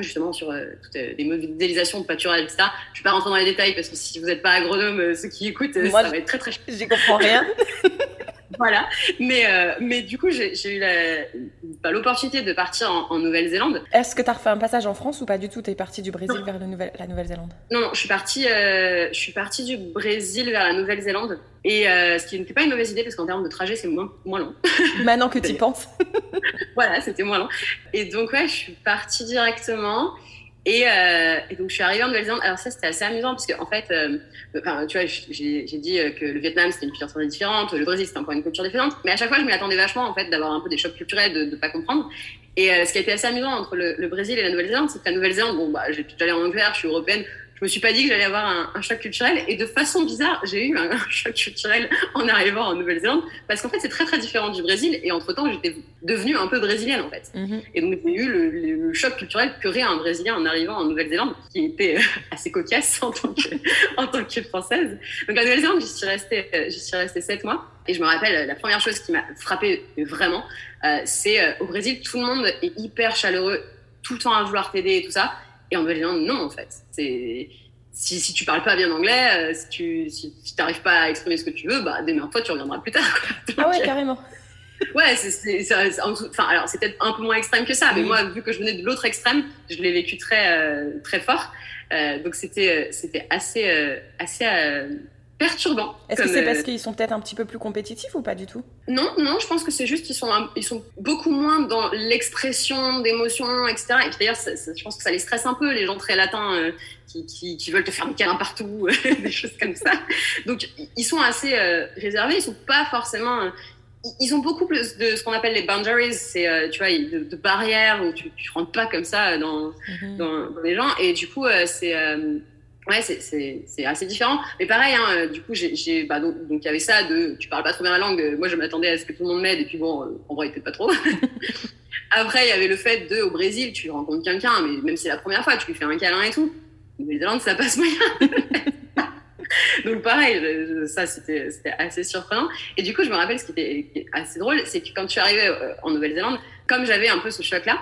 justement sur euh, toutes euh, des modélisations de pâturage, etc. Je vais pas rentrer dans les détails parce que si vous n'êtes pas agronome, ceux qui écoutent, ça va être très très. J'y comprends rien. voilà. Mais, euh, mais du coup, j'ai eu bah, l'opportunité de partir en, Nouvelle-Zélande. Est-ce que tu as refait un passage en France ou pas du tout? Tu es parti du Brésil vers la Nouvelle-Zélande? Non, non, je suis partie, euh, je suis partie du Brésil vers la Nouvelle-Zélande. Et euh, ce qui n'était pas une mauvaise idée parce qu'en termes de trajet, c'est moins, moins long. Maintenant que tu y penses. voilà, c'était moins long. Et donc, ouais, je suis partie directement. Et, euh, et, donc, je suis arrivée en Nouvelle-Zélande. Alors, ça, c'était assez amusant parce qu'en en fait, euh, enfin, tu vois, j'ai dit que le Vietnam, c'était une culture différente, le Brésil, c'était encore une culture différente. Mais à chaque fois, je m'y attendais vachement, en fait, d'avoir un peu des chocs culturels, de ne pas comprendre. Et euh, ce qui a été assez amusant entre le, le Brésil et la Nouvelle-Zélande, c'est que la Nouvelle-Zélande, bon, bah, j'ai allé en Angleterre, je suis européenne, je me suis pas dit que j'allais avoir un, un, choc culturel. Et de façon bizarre, j'ai eu un, un, choc culturel en arrivant en Nouvelle-Zélande. Parce qu'en fait, c'est très, très différent du Brésil. Et entre-temps, j'étais devenue un peu brésilienne, en fait. Mm -hmm. Et donc, j'ai eu le, le, le, choc culturel qu'aurait un Brésilien en arrivant en Nouvelle-Zélande, qui était euh, assez cocasse en tant que, en tant que Française. Donc, la Nouvelle-Zélande, j'y suis restée, euh, j'y suis restée sept mois. Et je me rappelle, la première chose qui m'a frappée vraiment, euh, c'est euh, au Brésil, tout le monde est hyper chaleureux, tout le temps à vouloir t'aider et tout ça. Et en Nouvelle-Zélande, non, en fait. C'est si, si tu parles pas bien anglais, euh, si tu si, si t'arrives pas à exprimer ce que tu veux, bah démerde-toi, tu reviendras plus tard. Donc, ah ouais, carrément. Ouais, c'est enfin alors c'est peut-être un peu moins extrême que ça, mais moi vu que je venais de l'autre extrême, je l'ai vécu très euh, très fort. Euh, donc c'était c'était assez assez perturbant. Est-ce que c'est parce qu'ils sont peut-être un petit peu plus compétitifs ou pas du tout? Non, non, je pense que c'est juste qu'ils sont, ils sont beaucoup moins dans l'expression d'émotions, etc. Et puis d'ailleurs, je pense que ça les stresse un peu, les gens très latins euh, qui, qui, qui, veulent te faire des câlins partout, des choses comme ça. Donc, ils sont assez euh, réservés, ils sont pas forcément... ils ont beaucoup plus de ce qu'on appelle les boundaries, c'est euh, tu vois de, de, barrières où tu, tu rentres pas comme ça dans, mm -hmm. dans, dans les gens et du coup c'est Ouais, c'est assez différent. Mais pareil, hein, du coup, j'ai, bah, donc, il y avait ça de tu parles pas trop bien la langue. Moi, je m'attendais à ce que tout le monde m'aide, et puis bon, en vrai, peut-être pas trop. Après, il y avait le fait de, au Brésil, tu rencontres quelqu'un, mais même si c'est la première fois, tu lui fais un câlin et tout. En Nouvelle-Zélande, ça passe moyen. donc pareil, ça c'était assez surprenant. Et du coup, je me rappelle ce qui était assez drôle, c'est que quand je suis arrivée en Nouvelle-Zélande, comme j'avais un peu ce choc-là,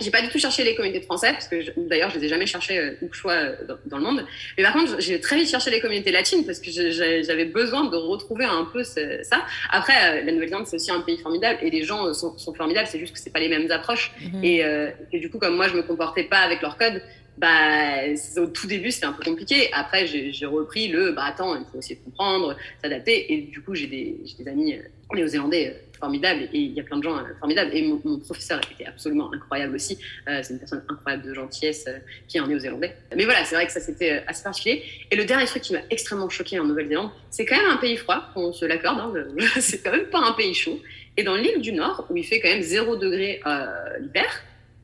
j'ai pas du tout cherché les communautés de français, parce que d'ailleurs, je les ai jamais cherchées euh, où que je sois euh, dans, dans, le monde. Mais par contre, j'ai très vite cherché les communautés latines, parce que j'avais besoin de retrouver un peu ce, ça. Après, euh, la Nouvelle-Zélande, c'est aussi un pays formidable, et les gens sont, sont formidables, c'est juste que c'est pas les mêmes approches. -hmm. et, euh, et, du coup, comme moi, je me comportais pas avec leur code, bah, au tout début, c'était un peu compliqué. Après, j'ai repris le, bah attends, il faut essayer de comprendre, s'adapter. Et du coup, j'ai des, des amis néo-zélandais formidables et il y a plein de gens formidables. Et mon, mon professeur était absolument incroyable aussi. Euh, c'est une personne incroyable de gentillesse euh, qui est en néo-zélandais. Mais voilà, c'est vrai que ça c'était assez particulier. Et le dernier truc qui m'a extrêmement choqué en Nouvelle-Zélande, c'est quand même un pays froid, on se l'accorde, hein, c'est quand même pas un pays chaud. Et dans l'île du Nord, où il fait quand même 0 degré euh, l'hiver,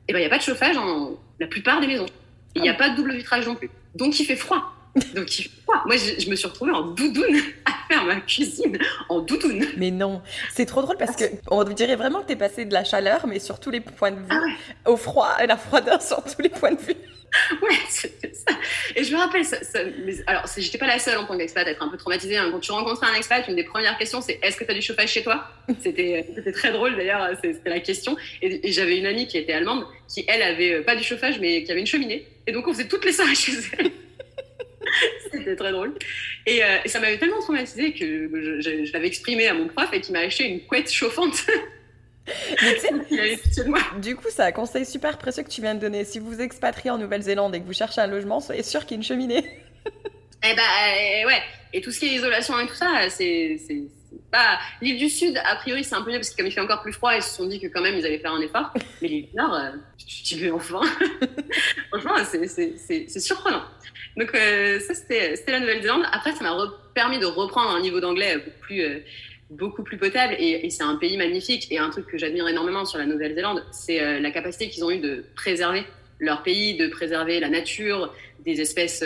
il n'y a pas de chauffage dans la plupart des maisons. Il n'y a pas de double vitrage non plus. Donc il fait froid. Donc il fait froid. Moi, je, je, me suis retrouvée en doudoune à faire ma cuisine en doudoune. Mais non, c'est trop drôle parce que on dirait vraiment que tu es passé de la chaleur, mais sur tous les points de vue, ah ouais. au froid, à la froideur sur tous les points de vue. ouais, c'était ça. Et je me rappelle, ça, ça, mais, alors j'étais pas la seule en tant qu'expat à être un peu traumatisée. Hein. Quand tu rencontres un expat, une des premières questions, c'est est-ce que tu as du chauffage chez toi? C'était très drôle d'ailleurs, c'était la question. Et, et j'avais une amie qui était allemande, qui elle avait euh, pas du chauffage, mais qui avait une cheminée. Et donc on faisait toutes les soirées chez elle. C'était très drôle. Et, euh, et ça m'avait tellement traumatisée que je, je, je l'avais exprimé à mon prof et qui m'a acheté une couette chauffante. du coup, c'est un conseil super précieux que tu viens de donner. Si vous expatriez en Nouvelle-Zélande et que vous cherchez un logement, soyez sûr qu'il y a une cheminée. eh bah, euh, ouais. Et tout ce qui est isolation et tout ça, c'est pas. L'île du Sud, a priori, c'est un peu mieux parce que comme il fait encore plus froid, ils se sont dit que quand même ils allaient faire un effort. Mais l'île du Nord, euh, tu veux enfin. Franchement, c'est surprenant. Donc, euh, ça, c'était la Nouvelle-Zélande. Après, ça m'a permis de reprendre un niveau d'anglais beaucoup plus. Euh, beaucoup plus potable et, c'est un pays magnifique et un truc que j'admire énormément sur la Nouvelle-Zélande, c'est euh, la capacité qu'ils ont eu de préserver leur pays, de préserver la nature, des espèces,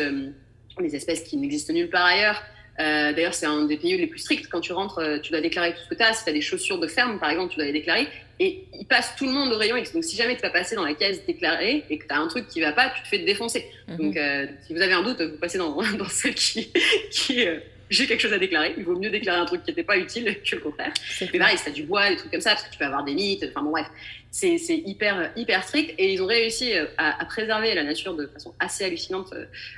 des espèces qui n'existent nulle part ailleurs. Euh, D'ailleurs, c'est un des pays les plus stricts. Quand tu rentres, euh, tu dois déclarer tout ce que tu as. Si tu as des chaussures de ferme, par exemple, tu dois les déclarer. Et ils passent tout le monde au rayon X. Donc, si jamais tu vas passer dans la caisse déclarée et que tu as un truc qui va pas, tu te fais défoncer. Mm -hmm. Donc, euh, si vous avez un doute, vous passez dans, dans celle qui, qui j'ai quelque chose à déclarer. Il vaut mieux déclarer un truc qui n'était pas utile que le contraire. Mais pareil, si tu as du bois, des trucs comme ça, parce que tu peux avoir des mythes. Enfin bon, bref, c'est hyper, strict. Et ils ont réussi à, à, préserver la nature de façon assez hallucinante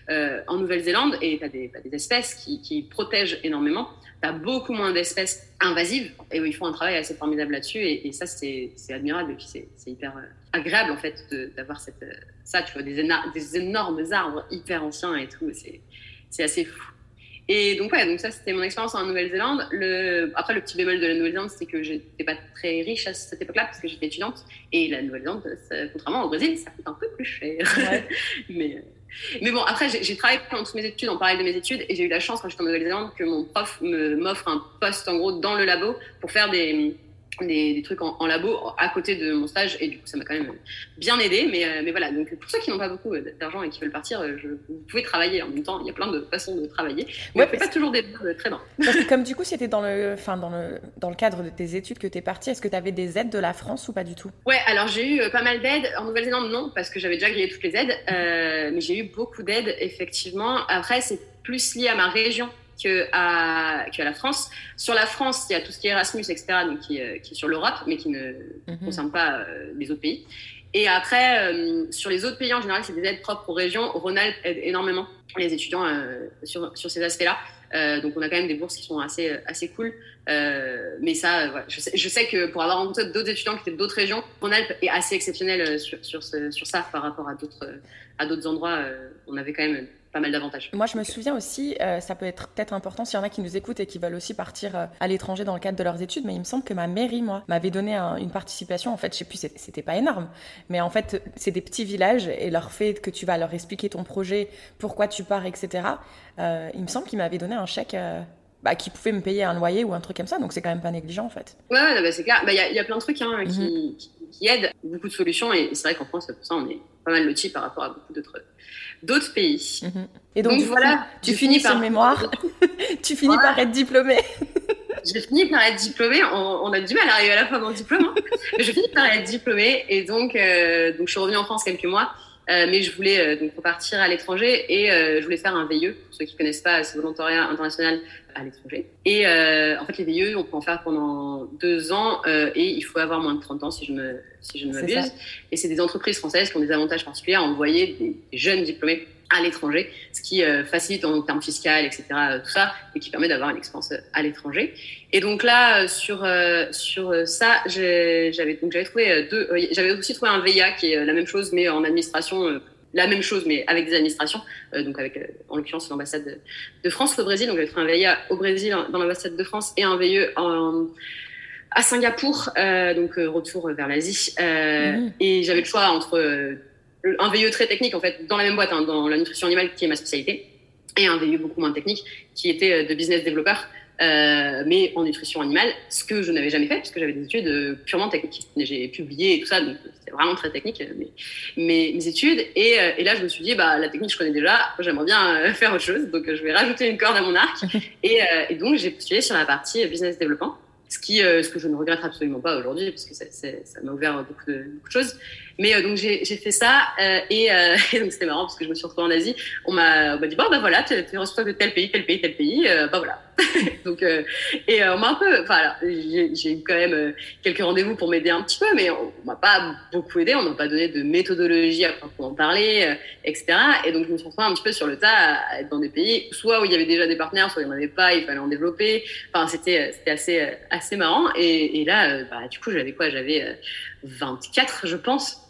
euh, en Nouvelle-Zélande. Et tu as, des espèces qui, protègent énormément. Tu as beaucoup moins d'espèces invasives. Et ils font un travail assez formidable là-dessus. Et, ça, c'est admirable. Et puis, c'est hyper agréable, en fait, d'avoir ça. Tu vois, des énormes arbres hyper anciens et tout. C'est assez fou. Et donc, ouais, donc ça, c'était mon expérience en Nouvelle-Zélande. Le... Après, le petit bémol de la Nouvelle-Zélande, c'était que j'étais pas très riche à cette époque-là parce que j'étais étudiante. Et la Nouvelle-Zélande, contrairement au Brésil, ça coûte un peu plus cher. Ouais. mais, mais bon, après, j'ai travaillé pendant toutes mes études, en parallèle de mes études, et j'ai eu la chance, quand j'étais en Nouvelle-Zélande, que mon prof m'offre un poste, en gros, dans le labo pour faire des des, des, trucs en, en, labo à côté de mon stage et du coup ça m'a quand même bien aidé mais, euh, mais voilà. Donc pour ceux qui n'ont pas beaucoup d'argent et qui veulent partir euh, je, vous pouvez travailler. En même temps il y a plein de façons de travailler. Mais ouais, pas toujours des euh, très bien. Parce que comme du coup c'était dans le enfin dans le dans le cadre de tes études que tu es parti est-ce que tu avais des aides de la France ou pas du tout? Ouais alors j'ai eu pas mal d'aides. En Nouvelle-Zélande non parce que j'avais déjà grillé toutes les aides. Euh, mais j'ai eu beaucoup d'aides effectivement. Après c'est plus lié à ma région que à, que à la France. Sur la France, il y a tout ce qui est Erasmus, etc., donc qui, euh, qui est sur l'Europe, mais qui ne -hmm. concerne pas euh, les autres pays. Et après, euh, sur les autres pays, en général, c'est des aides propres aux régions. Rhône-Alpes aide énormément les étudiants sur, sur ces aspects-là. Euh, donc, on a quand même des bourses qui sont assez, assez cool. mais ça, je, sais, je, sais, que pour avoir rencontré d'autres étudiants qui étaient d'autres régions, Rhône-Alpes est assez exceptionnel sur, sur, ce, sur, ça par rapport à d'autres endroits. on avait quand même Moi, je me souviens aussi, euh, ça peut être peut-être important s'il y en a qui nous écoutent et qui veulent aussi partir euh, à l'étranger dans le cadre de leurs études, mais il me semble que ma mairie, moi, m'avait donné un, une participation. En fait, je sais plus, c'était pas énorme, mais en fait, c'est des petits villages et leur fait que tu vas leur expliquer ton projet, pourquoi tu pars, etc. Euh, il me semble qu'il m'avait donné un chèque. Bah, qui pouvait me payer un loyer ou un truc comme ça, donc c'est quand même pas négligent en fait. Ouais, bah, c'est clair. Il bah, y, y, a plein de trucs hein, qui, mm -hmm. qui, qui, aident, beaucoup de solutions, et c'est vrai qu'en France, pour ça, on est pas mal lotis par rapport à beaucoup d'autres d'autres pays. Mm -hmm. Et donc, donc voilà, tu, tu finis par ce mémoire, tu finis voilà. par être diplômée. J'ai fini par être diplômée. On, a du mal à arriver à la fin de mon diplôme, hein. mais je finis par être diplômée. Et donc, euh, donc je suis revenue en France quelques mois. Euh, mais je voulais euh, donc repartir à l'étranger et je voulais faire un VIE. Pour ceux qui connaissent pas, c'est volontariat international à l'étranger. Et euh, en fait, les VIE, on peut en faire pendant deux ans et il faut avoir moins de 30 ans si je me si je ne m'abuse. Et c'est des entreprises françaises qui ont des avantages particuliers à envoyer des, jeunes diplômés à l'étranger, ce qui euh, facilite en termes fiscaux, etc., euh, tout ça, et qui permet d'avoir une expérience à l'étranger. Et donc là, sur euh, sur ça, j'avais donc j'avais trouvé deux, j'avais aussi trouvé un VIA qui est la même chose, mais en administration, la même chose, mais avec des administrations, donc avec en l'occurrence l'ambassade de, de, France au Brésil. Donc j'avais trouvé un VIA au Brésil dans l'ambassade de France et un VIE en à Singapour, donc retour vers l'Asie. Mmh. Et j'avais le choix entre un VIE très technique en fait dans la même boîte hein, dans la nutrition animale qui est ma spécialité et un VIE beaucoup moins technique qui était de business développeur euh, mais en nutrition animale ce que je n'avais jamais fait parce que j'avais des études purement techniques. J'ai publié et tout ça donc c'était vraiment très technique mes, mes, mes études. Et, et, là je me suis dit bah la technique je connais déjà. J'aimerais bien faire autre chose. Donc je vais rajouter une corde à mon arc. Et, et donc j'ai postulé sur la partie business développement. Ce qui ce que je ne regrette absolument pas aujourd'hui parce que ça m'a ouvert beaucoup de, beaucoup de choses Mais donc j'ai fait ça et, et, donc c'était marrant parce que je me suis retrouvée en Asie. On m'a dit bon bah voilà, tu es responsable de tel pays, tel pays, tel pays. bah voilà. donc et on m'a un peu, enfin j'ai eu quand même quelques rendez-vous pour m'aider un petit peu, mais on m'a pas beaucoup aidé. On m'a pas donné de méthodologie à en parler, etc. Et donc je me suis retrouvée un petit peu sur le tas à être dans des pays soit où il y avait déjà des partenaires, soit il n'y en avait pas, il fallait en développer. Enfin c'était c'était assez assez marrant. Et, et là bah du coup j'avais quoi? J'avais 24 je pense.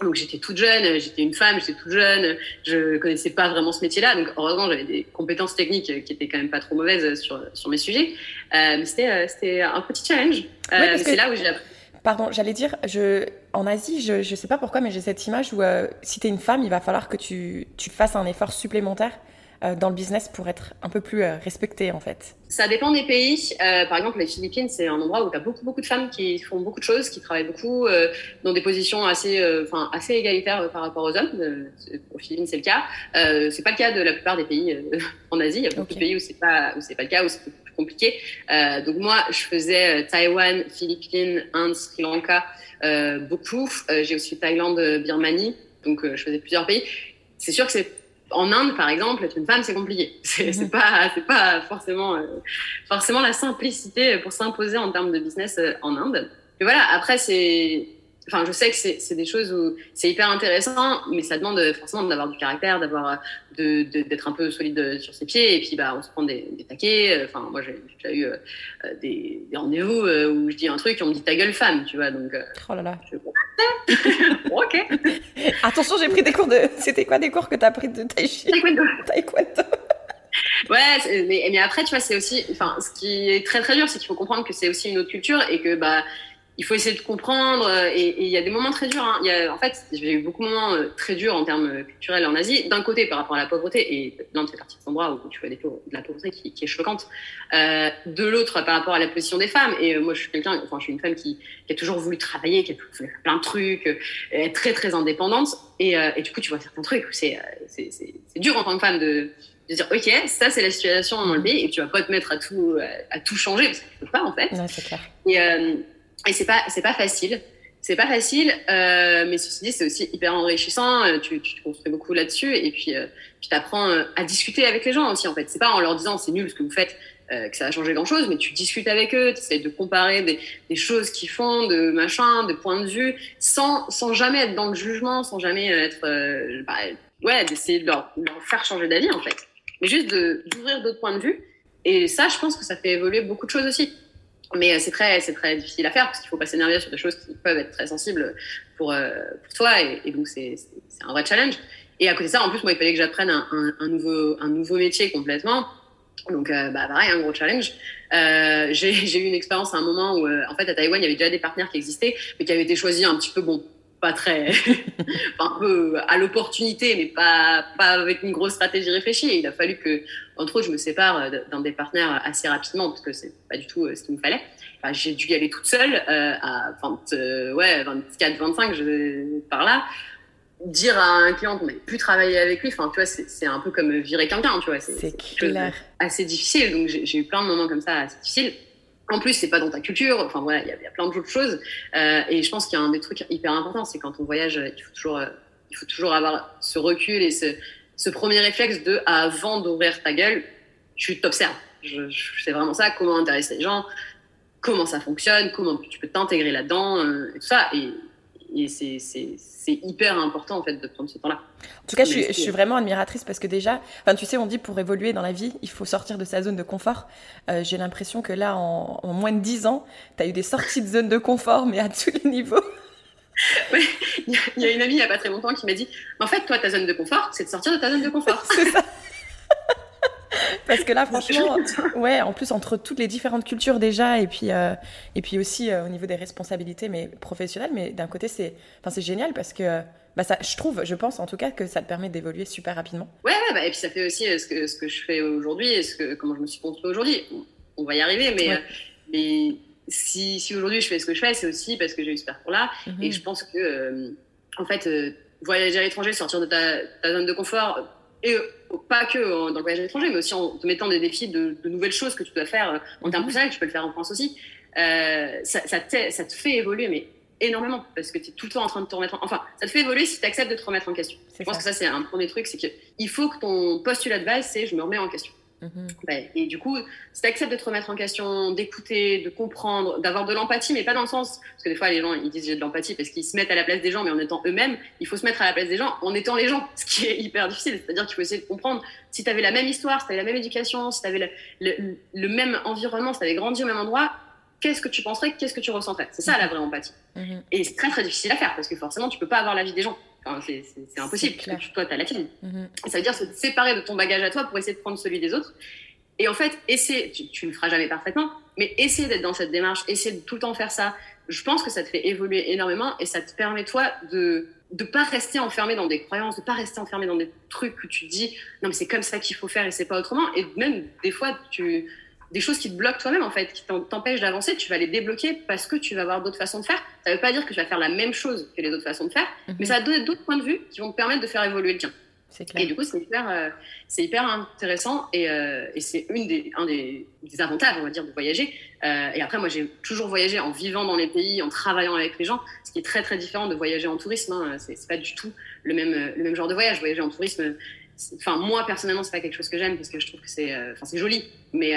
Donc j'étais toute jeune, j'étais une femme, j'étais toute jeune, je connaissais pas vraiment ce métier-là. Donc heureusement j'avais des compétences techniques qui étaient quand même pas trop mauvaises sur sur mes sujets. Euh, mais c'était euh, c'était un petit challenge. Euh, c'est là où j'ai appris. Pardon, j'allais dire, je, en Asie, je ne sais pas pourquoi, mais j'ai cette image où euh, si tu es une femme, il va falloir que tu, tu fasses un effort supplémentaire dans le business pour être un peu plus euh, respecté en fait Ça dépend des pays. Euh, par exemple, les Philippines, c'est un endroit où tu as beaucoup, beaucoup de femmes qui font beaucoup de choses, qui travaillent beaucoup dans des positions assez, enfin, assez égalitaires par rapport aux hommes. aux Philippines, c'est le cas. c'est pas le cas de la plupart des pays en Asie. Il y a beaucoup de pays où c'est pas, où c'est pas le cas, où c'est plus compliqué. donc moi, je faisais Taïwan, Philippines, Inde, Sri Lanka, beaucoup. J'ai aussi Thaïlande, Birmanie. Donc je faisais plusieurs pays. C'est sûr que c'est en Inde, par exemple, être une femme, c'est compliqué. C'est mhm. pas, c'est pas forcément, euh, forcément la simplicité pour s'imposer en termes de business euh, en Inde. Mais voilà, après, c'est, enfin, je sais que c'est des choses où c'est hyper intéressant, mais ça demande forcément d'avoir du caractère, d'avoir, de, d'être un peu solide sur ses pieds, et puis, bah, on se prend des, des taquets. Enfin, moi, j'ai déjà eu euh, des, des rendez-vous où je dis un truc, et on me dit ta gueule femme, tu vois, donc. oh là là. Je, ok. Attention, j'ai pris des cours de. C'était quoi des cours que tu as pris de tai chi Taekwondo. Taekwondo. Ouais, mais, mais après, tu vois, c'est aussi. Enfin, ce qui est très très dur, c'est qu'il faut comprendre que c'est aussi une autre culture et que, bah, il faut essayer de comprendre. Euh, et il y a des moments très durs. Hein. Y a, en fait, j'ai eu beaucoup de moments euh, très durs en termes culturels en Asie. D'un côté, par rapport à la pauvreté, et l'Inde fait partie de cet endroit où tu vois des de la pauvreté qui, qui est choquante. Euh, de l'autre, par rapport à la position des femmes. Et euh, moi, je suis quelqu'un, enfin, je suis une femme qui, qui, a toujours voulu travailler, qui a toujours voulu faire plein de trucs, être très très indépendante. Et, et, du coup, tu vois certains trucs où c'est c'est dur en tant que femme de de dire ok ça c'est la situation dans le pays et tu vas pas te mettre à tout à, tout changer parce que tu peux pas en fait ouais, c'est clair. et, euh, et c'est pas c'est pas facile. C'est pas facile euh, mais ceci dit c'est aussi hyper enrichissant euh, tu, tu te construis beaucoup là-dessus et puis euh, tu t'apprends euh, à discuter avec les gens aussi en fait. C'est pas en leur disant c'est nul ce que vous faites euh, que ça va changer grand chose mais tu discutes avec eux tu essaies de comparer des, des choses qu'ils font de machin de points de vue sans sans jamais être dans le jugement sans jamais être bah, ouais d'essayer de leur, de leur faire changer d'avis en fait. Mais juste d'ouvrir d'autres points de vue. Et ça je pense que ça fait évoluer beaucoup de choses aussi mais euh, c'est très, c'est très difficile à faire parce qu'il faut pas s'énerver sur des choses qui peuvent être très sensibles pour, euh, pour toi. Et, donc, c'est, c'est un vrai challenge. Et à côté de ça, en plus, moi, il fallait que j'apprenne un, un, un, nouveau, un nouveau métier complètement. Donc, euh, bah, pareil, un gros challenge. Euh, j'ai, j'ai eu une expérience à un moment où, euh, en fait, à Taïwan, il y avait déjà des partenaires qui existaient, mais qui avaient été choisis un petit peu, bon, pas très, un peu à l'opportunité, mais pas, pas avec une grosse stratégie réfléchie. Et il a fallu que, entre autres, je me sépare d'un des partenaires assez rapidement, parce que c'est pas du tout euh, ce qu'il me fallait. Enfin, j'ai dû y aller toute seule, euh, à 20, euh, ouais, 24, 25, je, par là. Dire à un client qu'on n'avait plus travailler avec lui, enfin, tu vois, c'est un peu comme virer quelqu'un, tu vois. C'est. Assez difficile. Donc, j'ai eu plein de moments comme ça assez difficiles. En plus, c'est pas dans ta culture. Enfin voilà, il y, a plein d'autres choses. Euh, et je pense qu'il y a un des trucs hyper importants, c'est quand on voyage, il faut toujours, euh, il faut toujours avoir ce recul et ce, ce premier réflexe de avant d'ouvrir ta gueule, tu t'observes. C'est vraiment ça. Comment intéresser les gens, comment ça fonctionne, comment tu peux t'intégrer là-dedans, euh, tout ça. Et c'est hyper important en fait de prendre ce temps-là. En tout cas, je suis, je suis, vraiment admiratrice parce que déjà, enfin, tu sais, on dit pour évoluer dans la vie, il faut sortir de sa zone de confort. Euh, J'ai l'impression que là, en, en, moins de 10 ans, tu as eu des sorties de zone de confort, mais à tous les niveaux. Oui, il y, a une amie il n'y a pas très longtemps qui m'a dit En fait, toi, ta zone de confort, c'est de sortir de ta zone de confort. c'est ça. Parce que là, franchement, ouais, en plus, entre toutes les différentes cultures déjà, et puis, euh, et puis aussi euh, au niveau des responsabilités mais professionnelles, mais d'un côté, c'est enfin, génial parce que bah, ça, je trouve, je pense en tout cas que ça te permet d'évoluer super rapidement. Ouais, bah, et puis ça fait aussi euh, ce, que, ce que je fais aujourd'hui et ce que, comment je me suis construit aujourd'hui. On va y arriver, mais, ouais. mais si, si aujourd'hui je fais ce que je fais, c'est aussi parce que j'ai eu ce parcours-là. -hmm. Et je pense que, en fait, voyager à l'étranger, sortir de ta, ta zone de confort, et pas que dans le voyage à l'étranger, mais aussi en te mettant des défis de, de nouvelles choses que tu dois faire en termes professionnels, tu peux le faire en France aussi. Euh, ça, ça, te, ça, te, fait évoluer, mais énormément parce que tu es tout le temps en train de te remettre en... Enfin, ça te fait évoluer si tu acceptes de te remettre en question. Je pense que ça, c'est un premier truc, c'est qu'il faut que ton postulat de base, c'est je me remets en question. Mhm. et du coup, si tu acceptes de te remettre en question, d'écouter, de comprendre, d'avoir de l'empathie, mais pas dans le sens, parce que des fois les gens ils disent j'ai de l'empathie parce qu'ils se mettent à la place des gens, mais en étant eux-mêmes, il faut se mettre à la place des gens en étant les gens, ce qui est hyper difficile. C'est-à-dire qu'il faut essayer de comprendre si tu avais la même histoire, si tu avais la même éducation, si tu avais le, même environnement, si tu avais grandi au même endroit, qu'est-ce que tu penserais, qu'est-ce que tu ressentirais C'est ça la vraie empathie. Mhm. Et c'est très très difficile à faire parce que forcément tu peux pas avoir la vie des gens. C'est impossible. toi, tu as la tienne. Mhm. Ça veut dire se séparer de ton bagage à toi pour essayer de prendre celui des autres. Et en fait, essayer, tu, ne le feras jamais parfaitement, mais essayer d'être dans cette démarche, essayer de tout le temps faire ça, je pense que ça te fait évoluer énormément et ça te permet, toi, de ne pas rester enfermé dans des croyances, de pas rester enfermé dans des trucs où tu te dis non mais c'est comme ça qu'il faut faire et c'est pas autrement. Et même des fois, tu des choses qui te bloquent toi-même en fait, qui t'empêchent d'avancer, tu vas les débloquer parce que tu vas avoir d'autres façons de faire. Ça veut pas dire que tu vas faire la même chose que les autres façons de faire, mhm. mais ça va donner d'autres points de vue qui vont te permettre de faire évoluer le tien. Et du coup, c'est hyper, euh, c'est hyper intéressant et, euh, et c'est une des, un des, des, avantages, on va dire, de voyager. Euh, et après, moi, j'ai toujours voyagé en vivant dans les pays, en travaillant avec les gens, ce qui est très très différent de voyager en tourisme. Hein. C'est pas du tout le même, le même genre de voyage. Voyager en tourisme, enfin moi personnellement, c'est pas quelque chose que j'aime parce que je trouve que c'est, enfin c'est joli, mais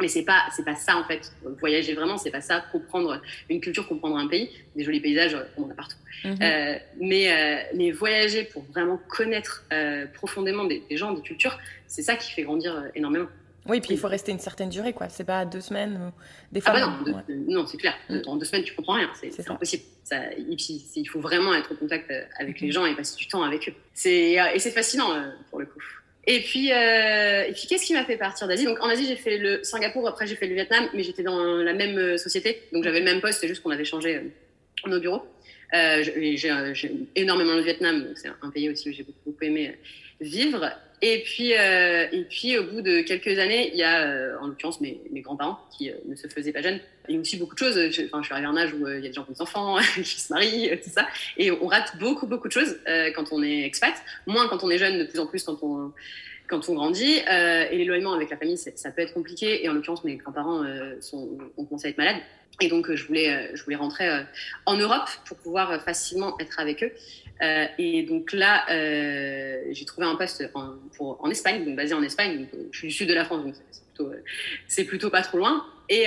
mais c'est pas c'est pas ça en fait. Voyager vraiment, c'est pas ça. Comprendre une culture, comprendre un pays, des jolis paysages, on en a partout. Mhm. euh, mais euh, mais voyager pour vraiment connaître euh, profondément des, gens, des cultures, c'est ça qui fait grandir énormément. Oui, puis il faut rester une certaine durée, quoi. C'est pas deux semaines, des fois. Ah bah non, non, c'est clair. Mm. En deux semaines, tu comprends rien. C'est impossible. Ça, il faut vraiment être en contact avec les gens et passer du temps avec eux. C'est et c'est fascinant pour le coup. Et puis, euh, et puis qu'est-ce qui m'a fait partir d'Asie? Donc en Asie, j'ai fait le Singapour, après j'ai fait le Vietnam, mais j'étais dans la même euh, société, donc j'avais le même poste, c'est juste qu'on avait changé euh, nos bureaux. Euh, j'ai énormément le Vietnam, c'est un pays aussi où j'ai beaucoup, beaucoup, aimé vivre. Et puis, euh, et puis au bout de quelques années, il y a en l'occurrence mes, mes grands-parents qui ne se faisaient pas jeunes. Il a aussi beaucoup de choses. Je, enfin, je suis arrivée à un âge où il y a des gens qui ont des enfants, qui se marient, tout ça. Et on rate beaucoup, beaucoup de choses quand on est expat. Moins quand on est jeune, de plus en plus quand on quand on grandit. Euh, et l'éloignement avec la famille, ça peut être compliqué. Et en l'occurrence, mes grands-parents euh, ont commencé à être malades. Et donc, je voulais, euh, je voulais rentrer euh, en Europe pour pouvoir facilement être avec eux. Euh, et donc là, j'ai trouvé un poste en, pour, en Espagne, donc basé en Espagne. Donc, je suis du sud de la France, donc c'est plutôt, c'est plutôt pas trop loin. Et,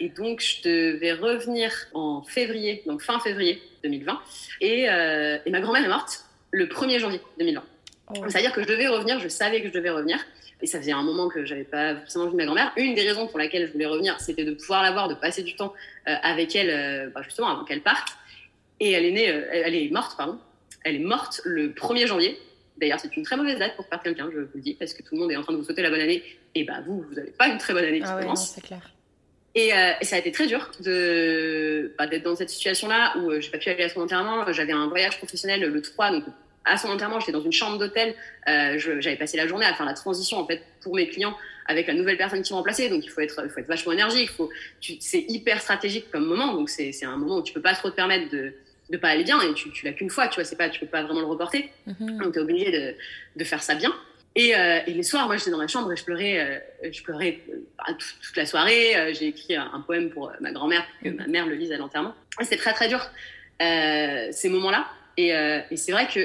et, donc, je devais revenir en février, donc fin février 2020. Et, et ma grand-mère est morte le 1er janvier 2020. Oh. C'est-à-dire que je devais revenir, je savais que je devais revenir. Et ça faisait un moment que j'avais pas forcément vu ma grand-mère. Une des raisons pour laquelle je voulais revenir, c'était de pouvoir la voir, de passer du temps euh, avec elle, euh, bah, justement, avant qu'elle parte. Et elle est née, euh, elle est morte, pardon. Elle est morte le 1er janvier. D'ailleurs, c'est une très mauvaise date pour perdre quelqu'un, je vous le dis, parce que tout le monde est en train de vous souhaiter la bonne année. Et bah, vous, vous n'avez pas une très bonne année qui ah commence. c'est clair. Et, et, ça a été très dur de bah, d'être dans cette situation-là où j'ai pas pu aller à son enterrement. J'avais un voyage professionnel le 3, donc à son enterrement, j'étais dans une chambre d'hôtel. Euh, j'avais passé la journée à faire la transition en fait pour mes clients avec la nouvelle personne qui m'a remplacé. Donc il faut être, faut être vachement énergique. C'est hyper stratégique comme moment. Donc c'est un moment où tu peux pas trop te permettre de de pas aller bien et tu, tu l'as qu'une fois. Tu vois, c'est pas, tu peux pas vraiment le reporter. Mm-hmm. Donc tu es obligé de, de faire ça bien. Et, euh, et, les soirs, moi, j'étais dans ma chambre et je pleurais, euh, je pleurais bah, toute, la soirée. J'ai écrit un, poème pour ma grand-mère que ma mère le lise à l'enterrement. C'était très très dur ces moments-là. Et, et c'est vrai que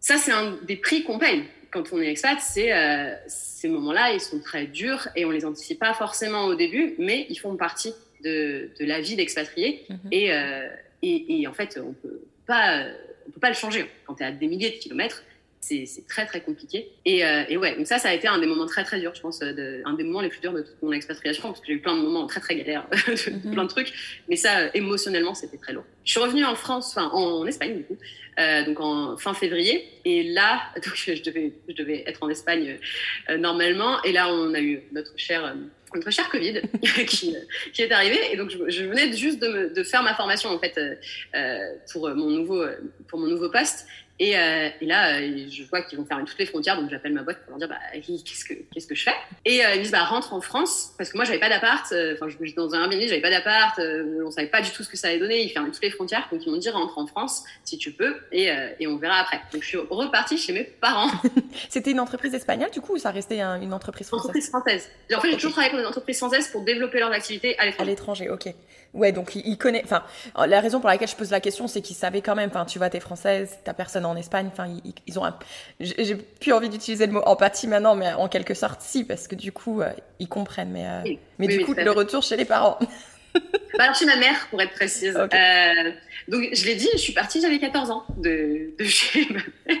ça, c'est un des prix qu'on paye quand on est expat. C'est euh, ces moments-là, ils sont très durs et on les anticipe pas forcément au début, mais ils font partie de, de la vie d'expatrié. Mhm. Et, euh, et, et, en fait, on peut pas, on peut pas le changer. Quand tu es à des milliers de kilomètres, c'est très très compliqué. Et, euh, et, ouais, donc ça, ça a été un des moments très très durs, je pense, de, un des moments les plus durs de toute mon expatriation, parce que j'ai eu plein de moments très très galères, mhm. plein de trucs, mais ça, émotionnellement, c'était très lourd. Je suis revenue en France, enfin en, Espagne du coup, euh, donc en fin février, et là, donc je devais, je devais être en Espagne euh, normalement, et là on a eu notre cher euh, notre cher Covid qui, est arrivé. Et donc je, venais juste de, me, de, faire ma formation en fait euh, pour mon nouveau pour mon nouveau poste et, euh, et, là, euh, je vois qu'ils vont faire toutes les frontières, donc j'appelle ma boîte pour leur dire bah, qu'est-ce que qu'est-ce que je fais? Et euh, ils me disent bah rentre en France parce que moi j'avais pas d'appart. Enfin, j'étais dans un Airbnb, j'avais pas d'appart. On savait pas du tout ce que ça allait donner. Ils ferment toutes les frontières, donc ils m'ont dit rentre en France si tu peux et, et on verra après. Donc je suis repartie chez mes parents. C'était une entreprise espagnole du coup ou ça restait un, une entreprise française? Entreprise française. Et en fait, j'ai toujours travaillé pour des entreprises françaises pour développer leurs activités à l'étranger. À l'étranger, ok. Ouais, donc il, connaît. Enfin, la raison pour laquelle je pose la question, c'est qu'il savait quand même. Enfin, tu vois, t'es française, t'as personne en Espagne. Enfin, ils, ont. Un... J'ai plus envie d'utiliser le mot empathie maintenant, mais en quelque sorte, si, parce que du coup, euh, ils comprennent. Mais, euh, mais du coup, le retour chez les parents. bah alors chez ma mère, pour être précise. Euh, donc, je l'ai dit, je suis partie, j'avais 14 ans de, de chez ma mère.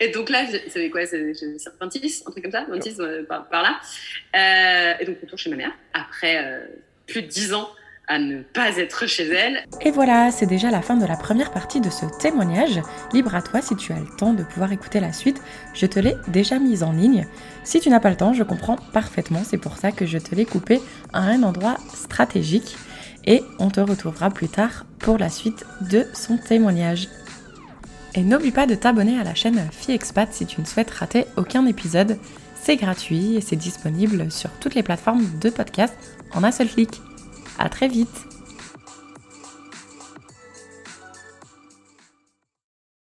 Et donc là, c'est quoi C'est 26, un truc comme ça, 26 par, par, là. et donc, retour chez ma mère, après plus de 10 ans à ne pas être chez elle. Et voilà, c'est déjà la fin de la première partie de ce témoignage. Libre à toi si tu as le temps de pouvoir écouter la suite. Je te l'ai déjà mise en ligne. Si tu n'as pas le temps, je comprends parfaitement. C'est pour ça que je te l'ai coupé à un endroit stratégique. Et on te retrouvera plus tard pour la suite de son témoignage. Et n'oublie pas de t'abonner à la chaîne FiExpat si tu ne souhaites rater aucun épisode. C'est gratuit et c'est disponible sur toutes les plateformes de podcast en un seul clic. À très vite